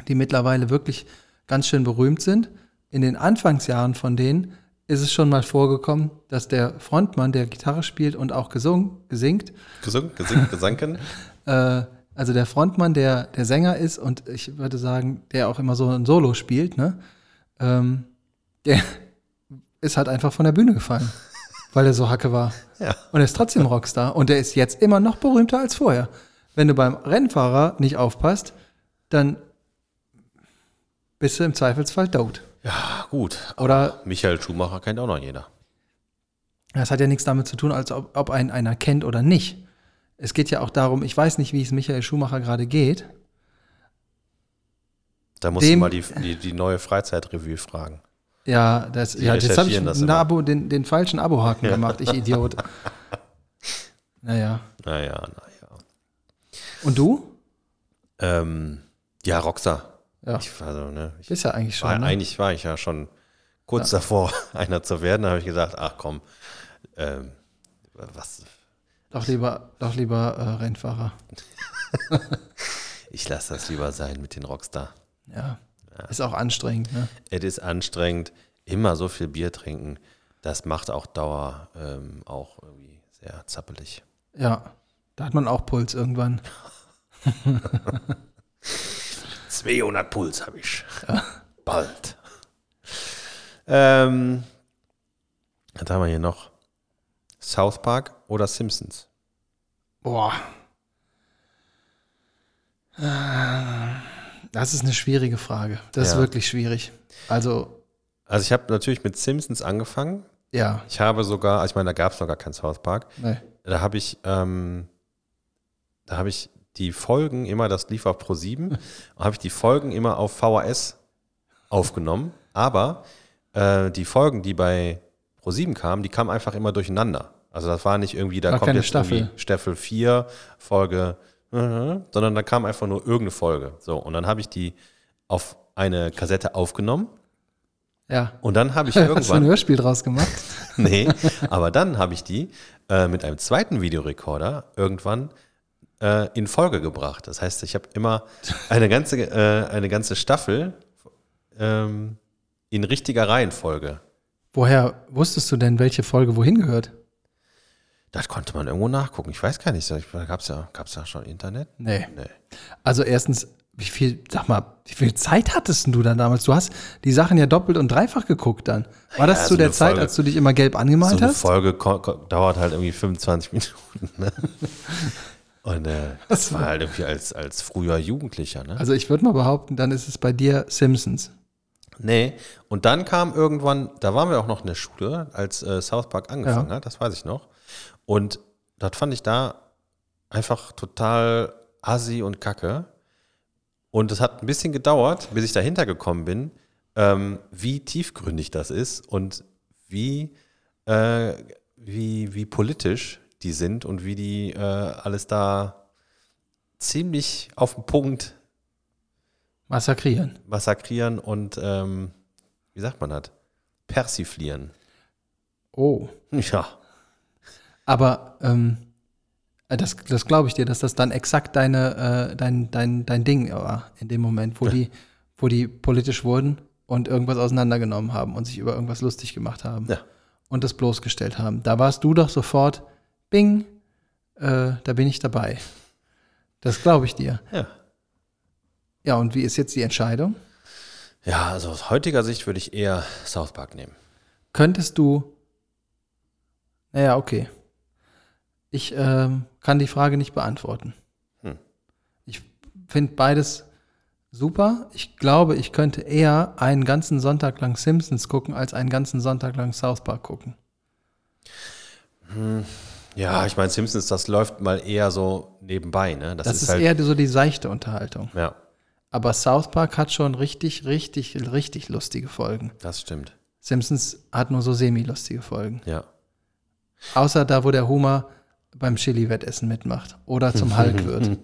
die mittlerweile wirklich ganz schön berühmt sind. In den Anfangsjahren von denen ist es schon mal vorgekommen, dass der Frontmann, der Gitarre spielt und auch gesungen, gesingt, Gesungen, gesingt, gesanken. äh, also der Frontmann, der der Sänger ist und ich würde sagen, der auch immer so ein Solo spielt, ne? Ähm, der ist halt einfach von der Bühne gefallen, weil er so hacke war. Ja. Und er ist trotzdem Rockstar und der ist jetzt immer noch berühmter als vorher. Wenn du beim Rennfahrer nicht aufpasst, dann bist du im Zweifelsfall tot. Ja, gut. Oder Michael Schumacher kennt auch noch jeder. das hat ja nichts damit zu tun, als ob, ob einen einer kennt oder nicht. Es geht ja auch darum, ich weiß nicht, wie es Michael Schumacher gerade geht. Da musst Dem- du mal die, die, die neue Freizeitrevue fragen. Ja, das, Die ja, jetzt habe ich ein. Abo, den, den falschen Abohaken gemacht, ich Idiot. Naja. Naja, naja. Und du? Ähm, ja, Rockstar. Ja, Ich, also, ne, ich bist ja eigentlich war, schon. Ne? Eigentlich war ich ja schon kurz davor, einer zu werden. Da habe ich gesagt, ach komm, ähm, was, Doch lieber, doch lieber äh, Rennfahrer. ich lasse das lieber sein mit den Rockstar. Ja. Ist auch anstrengend, ne? Es ist anstrengend, immer so viel Bier trinken. Das macht auch Dauer ähm, auch irgendwie sehr zappelig. Ja. Da hat man auch Puls irgendwann. 200 Puls habe ich. Bald. Ähm, was haben wir hier noch? South Park oder Simpsons? Boah. Äh, Das ist eine schwierige Frage. Das ist Ja. wirklich schwierig. Also, Also ich habe natürlich mit Simpsons angefangen. ja. Ich habe sogar, also ich meine, da gab es noch gar keinen South Park. Nee. Da habe ich, ähm, da habe ich die Folgen immer, das lief auf Pro 7, habe ich die Folgen immer auf VHS aufgenommen. Aber äh, die Folgen, die bei Pro 7 kamen, die kamen einfach immer durcheinander. Also das war nicht irgendwie, da War kommt jetzt Staffel. irgendwie Staffel 4, Folge, mhm, sondern da kam einfach nur irgendeine Folge. So, und dann habe ich die auf eine Kassette aufgenommen Ja. und dann habe ich Hast du ein irgendwann. Hörspiel draus gemacht? Nee, aber dann habe ich die äh, mit einem zweiten Videorekorder irgendwann äh, in Folge gebracht. Das heißt, ich habe immer eine ganze, äh, eine ganze Staffel ähm, in richtiger Reihenfolge Woher wusstest du denn, welche Folge wohin gehört? Das konnte man irgendwo nachgucken. Ich weiß gar nicht, gab es ja, gab's ja schon Internet? Nee. Nee. Also erstens, wie viel, sag mal, wie viel Zeit hattest du dann damals? Du hast die Sachen ja doppelt und dreifach geguckt dann. War das Ja, zu so der Zeit, Folge- als du dich immer gelb So angemalt eine hast? Folge dauert halt irgendwie 25 Minuten. Ne? Und äh, das war halt irgendwie als, als früher Jugendlicher. Ne? Also ich würde mal behaupten, dann ist es bei dir Simpsons. Nee, und dann kam irgendwann, da waren wir auch noch in der Schule, als äh, South Park angefangen Ja. hat, das weiß ich noch. Und das fand ich da einfach total assi und kacke. Und es hat ein bisschen gedauert, bis ich dahinter gekommen bin, ähm, wie tiefgründig das ist und wie, äh, wie, wie politisch die sind und wie die äh, alles da ziemlich auf den Punkt Massakrieren. massakrieren und, ähm, wie sagt man das? Persiflieren. Oh. Ja. Aber ähm, äh, das, das glaube ich dir, dass das dann exakt deine, äh, dein, dein, dein Ding war in dem Moment, wo, die, wo die politisch wurden und irgendwas auseinandergenommen haben und sich über irgendwas lustig gemacht haben Ja. und das bloßgestellt haben. Da warst du doch sofort, bing, äh, da bin ich dabei. Das glaube ich dir. Ja. Ja, und wie ist jetzt die Entscheidung? Ja, also aus heutiger Sicht würde ich eher South Park nehmen. Könntest du. Naja, okay. Ich ähm, kann die Frage nicht beantworten. Hm. Ich finde beides super. Ich glaube, ich könnte eher einen ganzen Sonntag lang Simpsons gucken, als einen ganzen Sonntag lang South Park gucken. Ja, ich meine, Simpsons, das läuft mal eher so nebenbei, ne? Das, ist, eher so die seichte Unterhaltung. Ja, Aber South Park hat schon richtig, richtig, richtig lustige Folgen. das stimmt. Simpsons hat nur so semi-lustige Folgen. Ja. Außer da, wo der Homer beim Chili-Wettessen mitmacht oder zum Hulk wird.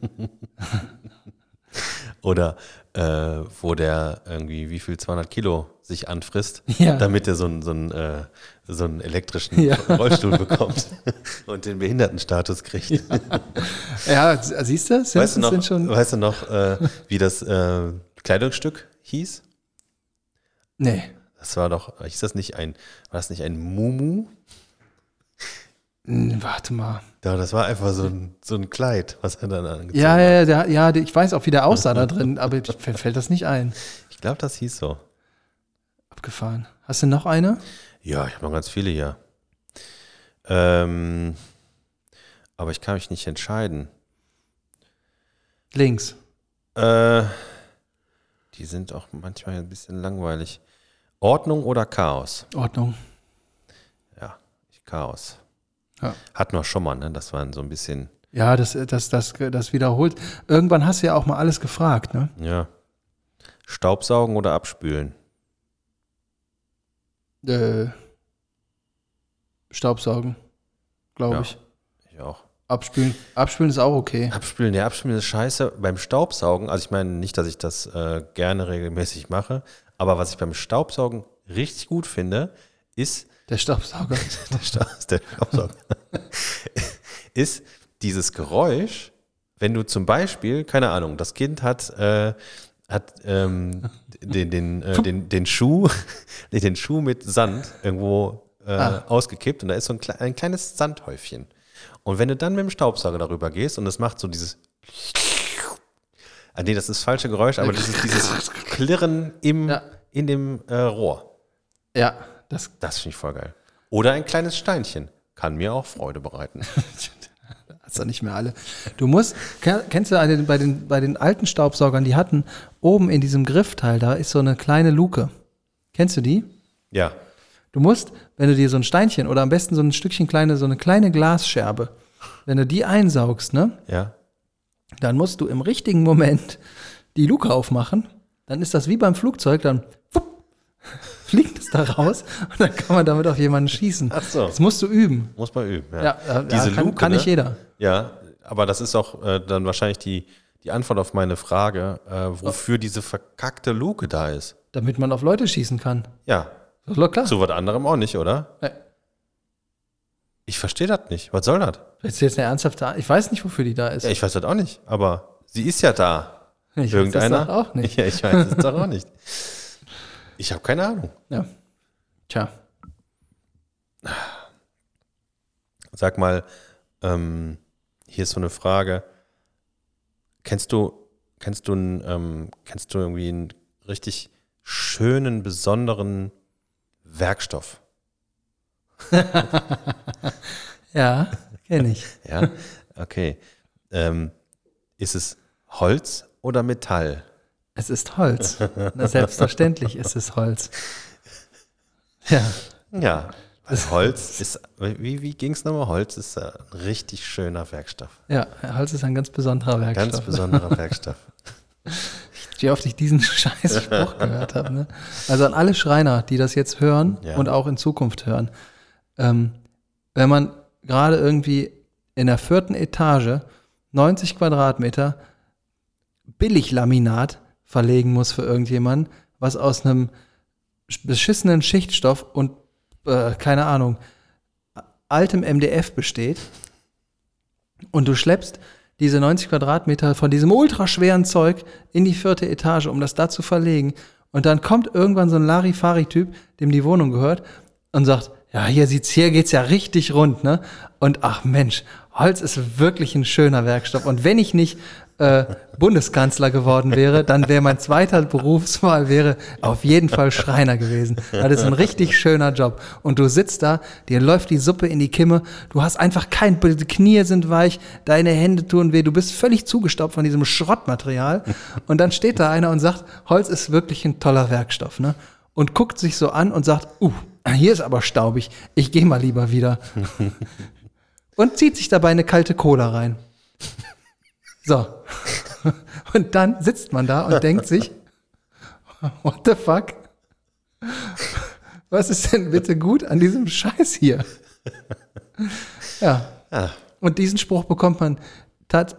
Oder äh, wo der irgendwie wie viel 200 Kilo sich anfrisst, Ja. damit er so einen, so einen, äh, so einen elektrischen Ja. Rollstuhl bekommt und den Behindertenstatus kriegt. Ja, siehst du, Simpsons Weißt du noch, sind schon. weißt du noch äh, wie das äh, Kleidungsstück hieß? Nee. Das war doch, hieß das nicht ein, war das nicht ein Mumu? Hm, Warte mal. Ja, das war einfach so ein, so ein Kleid, was er dann angezogen Ja, hat. ja, ja, ja, ich weiß auch, wie der aussah da drin, aber mir fällt fällt das nicht ein. Ich glaube, das hieß so. Abgefahren. Hast du noch eine? Ja, ich habe noch ganz viele hier. Ähm, aber ich kann mich nicht entscheiden. Links. Äh, die sind auch manchmal ein bisschen langweilig. Ordnung oder Chaos? Ordnung. Ja, ich Chaos. Ja. Hatten wir schon mal, ne? Das waren so ein bisschen, Ja, das, das, das, das wiederholt. Irgendwann hast du ja auch mal alles gefragt, ne? ja. Staubsaugen oder abspülen? Äh, Staubsaugen, glaube Ja. ich. Ich auch. Abspülen. Abspülen ist auch okay. Abspülen, ja, abspülen ist scheiße. Beim Staubsaugen, also ich meine nicht, dass ich das äh, gerne regelmäßig mache, aber was ich beim Staubsaugen richtig gut finde, ist Der Staubsauger. der, Sta der Staubsauger, ist dieses Geräusch, wenn du zum Beispiel, keine Ahnung, das Kind hat, äh, hat ähm, den, den, äh, den, den Schuh, den Schuh mit Sand irgendwo äh, Ah. ausgekippt und da ist so ein, kle- ein kleines Sandhäufchen. Und wenn du dann mit dem Staubsauger darüber gehst und es macht so dieses Ah, nee, das ist das falsche Geräusch, aber dieses, dieses Klirren im, Ja. in dem äh, Rohr. Ja, das Das finde ich voll geil. Oder ein kleines Steinchen. Kann mir auch Freude bereiten. hast du nicht mehr alle. Du musst, ke- kennst du eine, bei, den, bei den alten Staubsaugern, die hatten oben in diesem Griffteil, da ist so eine kleine Luke. Kennst du die? Ja. Du musst, wenn du dir so ein Steinchen oder am besten so ein Stückchen kleine, so eine kleine Glasscherbe, wenn du die einsaugst, ne, Ja. dann musst du im richtigen Moment die Luke aufmachen. Dann ist das wie beim Flugzeug, dann wupp, fliegt es da raus und dann kann man damit auf jemanden schießen. Ach so. Das musst du üben. Muss man üben. Ja, Ja, ja, Diese kann, Luke, kann nicht ne? jeder. Ja, aber das ist auch äh, dann wahrscheinlich die, die Antwort auf meine Frage, äh, wofür diese verkackte Luke da ist. Damit man auf Leute schießen kann. Ja, Das doch klar. zu was anderem auch nicht, oder? Nee. Ich verstehe das nicht. Was soll das? Ist jetzt eine ernsthafte Ich weiß nicht, wofür die da ist. Ja, ich weiß das auch nicht, aber sie ist ja da. ich weiß Irgendeiner? das doch auch nicht. Ja, ich weiß es doch auch nicht. Ich habe keine Ahnung. Ja. Tja. Sag mal, ähm, hier ist so eine Frage. Kennst du, kennst du, einen, ähm, kennst du irgendwie einen richtig schönen, besonderen Werkstoff? ja, kenne ich. ja, okay. Ähm, ist es Holz oder Metall? Es ist Holz. Na, selbstverständlich ist es Holz. Ja, Ja, weil Holz ist, wie, wie ging es nochmal? Holz ist ein richtig schöner Werkstoff. ja, Holz ist ein ganz besonderer Werkstoff. Ganz besonderer Werkstoff. Wie oft ich diesen scheiß Spruch gehört habe. Ne? Also an alle Schreiner, die das jetzt hören Ja. und auch in Zukunft hören. Ähm, wenn man gerade irgendwie in der vierten Etage 90 Quadratmeter Billiglaminat verlegen muss für irgendjemanden, was aus einem beschissenen Schichtstoff und äh, keine Ahnung, altem MDF besteht und du schleppst diese 90 Quadratmeter von diesem ultraschweren Zeug in die vierte Etage, um das da zu verlegen. Und dann kommt irgendwann so ein Larifari-Typ, dem die Wohnung gehört, und sagt, ja, hier sieht's, hier geht's ja richtig rund, ne? Und ach Mensch, Holz ist wirklich ein schöner Werkstoff. Und wenn ich nicht äh, Bundeskanzler geworden wäre, dann wäre mein zweiter Berufswahl wäre auf jeden Fall Schreiner gewesen. Das ist ein richtig schöner Job. Und du sitzt da, dir läuft die Suppe in die Kimme, du hast einfach kein, die Knie sind weich, deine Hände tun weh, du bist völlig zugestaubt von diesem Schrottmaterial. Und dann steht da einer und sagt, Holz ist wirklich ein toller Werkstoff, ne? Und guckt sich so an und sagt, uh, hier ist aber staubig, ich gehe mal lieber wieder. und zieht sich dabei eine kalte Cola rein. So. Und dann sitzt man da und denkt sich, what the fuck? Was ist denn bitte gut an diesem Scheiß hier? Ja. Ah. Und diesen Spruch bekommt man,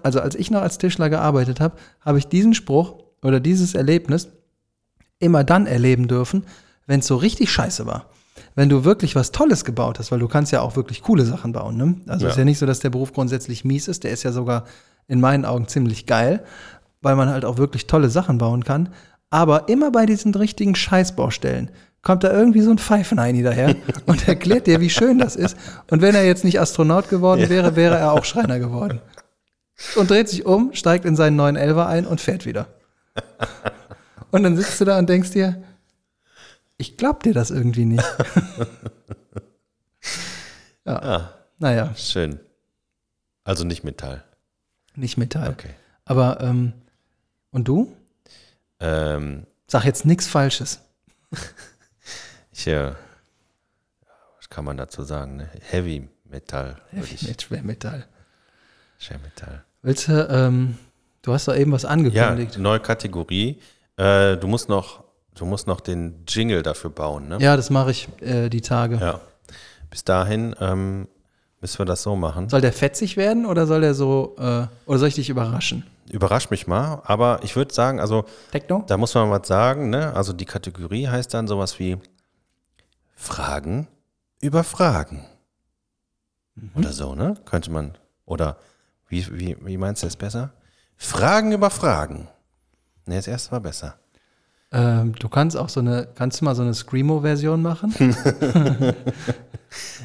also als ich noch als Tischler gearbeitet habe, habe ich diesen Spruch oder dieses Erlebnis immer dann erleben dürfen, wenn es so richtig scheiße war. Wenn du wirklich was Tolles gebaut hast, weil du kannst ja auch wirklich coole Sachen bauen. Ne? Also Ja. ist ja nicht so, dass der Beruf grundsätzlich mies ist, der ist ja sogar in meinen Augen ziemlich geil, weil man halt auch wirklich tolle Sachen bauen kann. Aber immer bei diesen richtigen Scheißbaustellen kommt da irgendwie so ein Pfeifenheini daher und erklärt dir, wie schön das ist. Und wenn er jetzt nicht Astronaut geworden wäre, wäre er auch Schreiner geworden. Und dreht sich um, steigt in seinen neuen Elver ein und fährt wieder. Und dann sitzt du da und denkst dir, ich glaub dir das irgendwie nicht. ja, Ah, naja, schön. Also nicht Metall. Nicht Metall. Okay. Aber, ähm, und du? Ähm, Sag jetzt nichts Falsches. ich, äh, was kann man dazu sagen? Ne? Heavy Metall. würde ich- Mit Schwermetall. Schwermetall. Willst du, ähm, du hast doch eben was Ja, angekündigt. neue Kategorie. Äh, du musst noch, du musst noch den Jingle dafür bauen, ne? Ja, das mache ich äh, die Tage. Ja. Bis dahin ähm, müssen wir das so machen. Soll der fetzig werden oder soll der so, äh, oder soll ich dich überraschen? Überrasch mich mal, aber ich würde sagen, also Techno? da muss man was sagen, ne? Also die Kategorie heißt dann sowas wie Fragen über Fragen. Oder so, ne? Könnte man. Oder wie, wie, wie meinst du das besser? Fragen über Fragen. Ne, das erste war besser. Ähm, du kannst auch so eine, kannst du mal so eine Screamo-Version machen?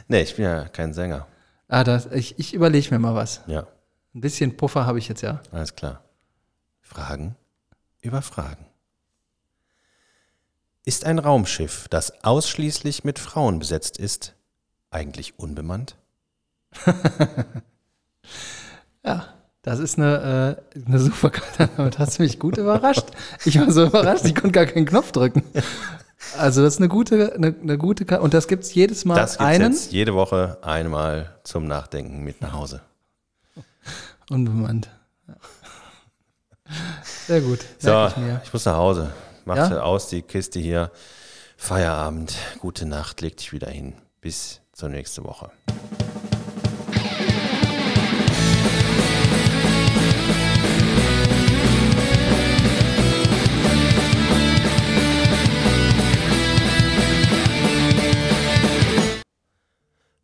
Ne, ich bin ja kein Sänger. Ah, das, ich, ich überlege mir mal was. Ja, Ein bisschen Puffer habe ich jetzt ja. alles klar. Fragen über Fragen. Ist ein Raumschiff, das ausschließlich mit Frauen besetzt ist, eigentlich unbemannt? Ja, das ist eine, äh, eine super Karte. Damit hast du mich gut überrascht. Ich war so überrascht, ich konnte gar keinen Knopf drücken. Also das ist eine gute, eine, eine gute Karte. Und das gibt es jedes Mal Das gibt einen. jetzt jede Woche einmal zum Nachdenken mit nach Hause. Unbemannt. Sehr gut. So, ich mir. ich muss nach Hause. Mach Ja? aus die Kiste hier. Feierabend. Gute Nacht. Leg dich wieder hin. Bis zur nächsten Woche.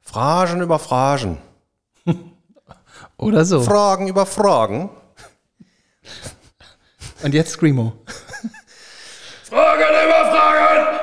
Fragen über Fragen. Oder so. Fragen über Fragen. Und jetzt Screamo. Fragen über Fragen.